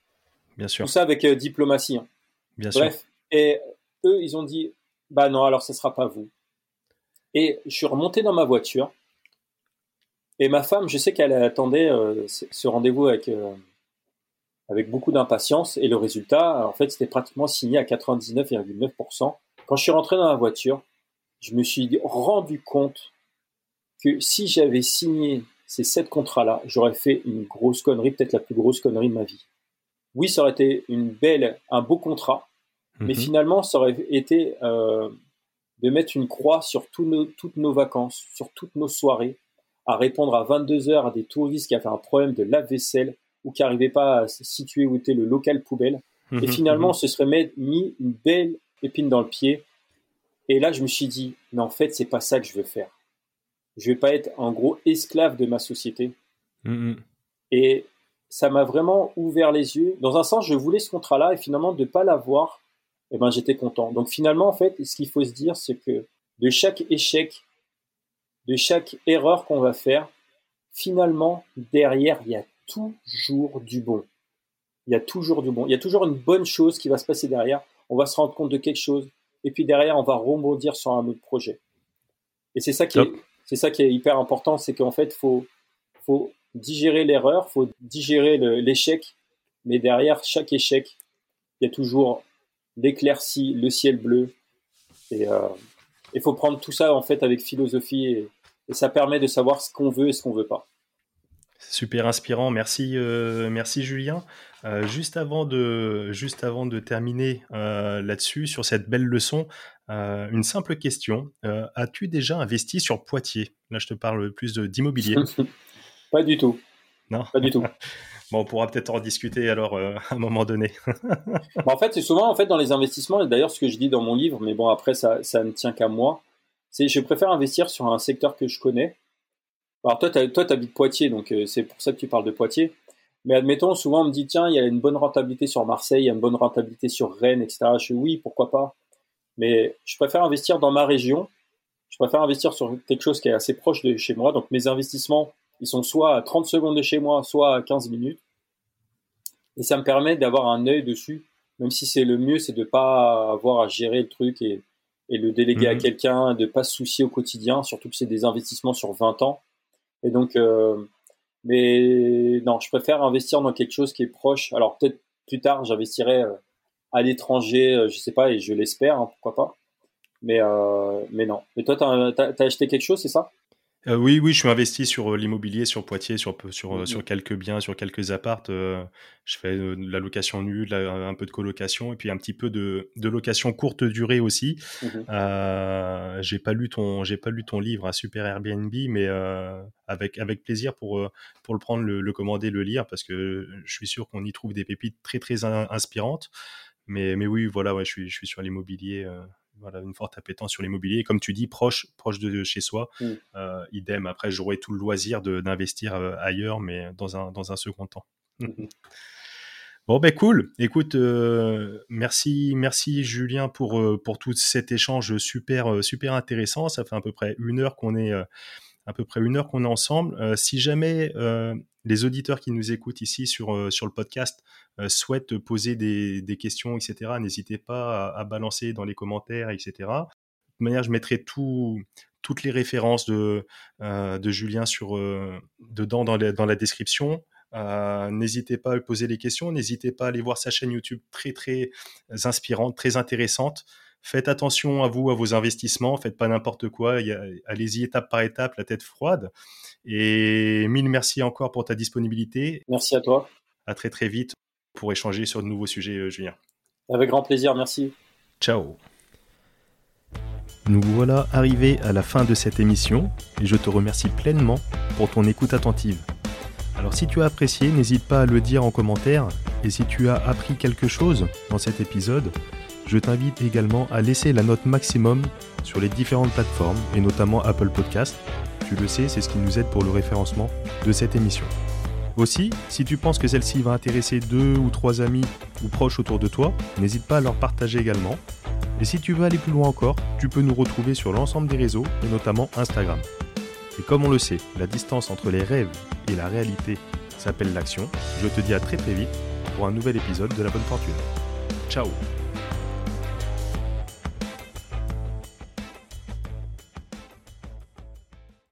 Bien sûr. Tout ça avec euh, diplomatie. Hein. Bien Bref, sûr. et eux, ils ont dit, bah non, alors ce sera pas vous. Et je suis remonté dans ma voiture et ma femme, je sais qu'elle attendait ce rendez-vous avec, avec beaucoup d'impatience. Et le résultat, en fait, c'était pratiquement signé à 99,9%. Quand je suis rentré dans la voiture, je me suis rendu compte que si j'avais signé ces sept contrats-là, j'aurais fait une grosse connerie, peut-être la plus grosse connerie de ma vie. Oui, ça aurait été une belle, un beau contrat, mais mhm. finalement, ça aurait été euh, de mettre une croix sur toutes nos vacances, sur toutes nos soirées, à répondre à 22 heures à des touristes qui avaient un problème de lave-vaisselle ou qui n'arrivaient pas à se situer où était le local poubelle. Et mhm, finalement, on se serait mis une belle épine dans le pied. Et là, je me suis dit, mais en fait, c'est pas ça que je veux faire. Je vais pas être en gros esclave de ma société. Mhm. Et ça m'a vraiment ouvert les yeux. Dans un sens, je voulais ce contrat-là et finalement de pas l'avoir, eh ben j'étais content. Donc finalement, en fait, ce qu'il faut se dire, c'est que de chaque échec, de chaque erreur qu'on va faire, finalement, derrière, il y a toujours du bon. Il y a toujours du bon. Il y a toujours une bonne chose qui va se passer derrière. On va se rendre compte de quelque chose. Et puis derrière, on va rebondir sur un autre projet. Et c'est ça qui est, c'est ça qui est hyper important, c'est qu'en fait, faut, faut digérer l'erreur, faut digérer l'échec. Mais derrière chaque échec, il y a toujours l'éclaircie, le ciel bleu. Et euh, il faut prendre tout ça en fait avec philosophie et, et ça permet de savoir ce qu'on veut et ce qu'on veut pas. Super inspirant, merci, euh, merci Julien. Euh, juste, avant de, juste avant de terminer euh, là-dessus, sur cette belle leçon, une simple question. As-tu déjà investi sur Poitiers? Là, je te parle plus d'immobilier. Pas du tout. Non Pas du tout. bon, on pourra peut-être en discuter alors à un moment donné. en fait, c'est souvent en fait, dans les investissements, et d'ailleurs ce que je dis dans mon livre, mais bon, après, ça, ça ne tient qu'à moi, c'est je préfère investir sur un secteur que je connais alors toi, tu habites Poitiers, donc euh, c'est pour ça que tu parles de Poitiers. Mais admettons, souvent on me dit, tiens, il y a une bonne rentabilité sur Marseille, il y a une bonne rentabilité sur Rennes, etc. Je dis, oui, pourquoi pas? Mais je préfère investir dans ma région. Je préfère investir sur quelque chose qui est assez proche de chez moi. Donc mes investissements, ils sont soit à 30 secondes de chez moi, soit à 15 minutes. Et ça me permet d'avoir un œil dessus, même si c'est le mieux, c'est de pas avoir à gérer le truc et, le déléguer à mhm. quelqu'un, de pas se soucier au quotidien, surtout que c'est des investissements sur 20 ans. Et donc, euh, mais non, je préfère investir dans quelque chose qui est proche. Alors peut-être plus tard, j'investirai euh, à l'étranger, euh, je sais pas, et je l'espère, hein, pourquoi pas. Mais, mais non. Mais toi, tu as, acheté quelque chose, c'est ça? Euh, oui, oui, je suis investi sur euh, l'immobilier, sur Poitiers, sur, sur, mmh sur quelques biens, sur quelques appartes. Euh, je fais de la location nue, un peu de colocation et puis un petit peu de, de location courte durée aussi. Mmh j'ai pas lu ton, j'ai pas lu ton livre à Super Airbnb, mais avec avec plaisir pour pour le prendre, le, commander, le lire parce que je suis sûr qu'on y trouve des pépites très très inspirantes. Mais mais oui, voilà, ouais, je suis je suis sur l'immobilier voilà, une forte appétence sur l'immobilier. Comme tu dis, proche, proche de chez soi. Mm. Euh, idem. Après, j'aurai tout le loisir d'investir euh, ailleurs, mais dans un, dans un second temps. Mm-hmm. Bon, ben cool. Écoute, euh, merci, merci Julien pour, pour tout cet échange super, super intéressant. Ça fait à peu près une heure qu'on est à peu près une heure qu'on est ensemble. Si jamais les auditeurs qui nous écoutent ici sur, euh, sur le podcast souhaitent poser des, questions, etc., n'hésitez pas à, balancer dans les commentaires, etc. De toute manière, je mettrai tout, toutes les références de, de Julien sur, dedans dans, dans la description. n'hésitez pas à poser les questions, n'hésitez pas à aller voir sa chaîne YouTube très très inspirante, très intéressante. Faites attention à vous, à vos investissements, faites pas n'importe quoi, allez-y étape par étape, la tête froide. Et mille merci encore pour ta disponibilité. Merci à toi. À très très vite pour échanger sur de nouveaux sujets, euh, Julien. Avec grand plaisir, merci. Ciao. Nous voilà arrivés à la fin de cette émission et je te remercie pleinement pour ton écoute attentive. Alors si tu as apprécié, n'hésite pas à le dire en commentaire et si tu as appris quelque chose dans cet épisode, je t'invite également à laisser la note maximum sur les différentes plateformes et notamment Apple Podcast. Tu le sais, c'est ce qui nous aide pour le référencement de cette émission. Aussi, si tu penses que celle-ci va intéresser deux ou trois amis ou proches autour de toi, n'hésite pas à leur partager également. Et si tu veux aller plus loin encore, tu peux nous retrouver sur l'ensemble des réseaux et notamment Instagram. Et comme on le sait, la distance entre les rêves et la réalité s'appelle l'action. Je te dis à très très vite pour un nouvel épisode de la bonne fortune. Ciao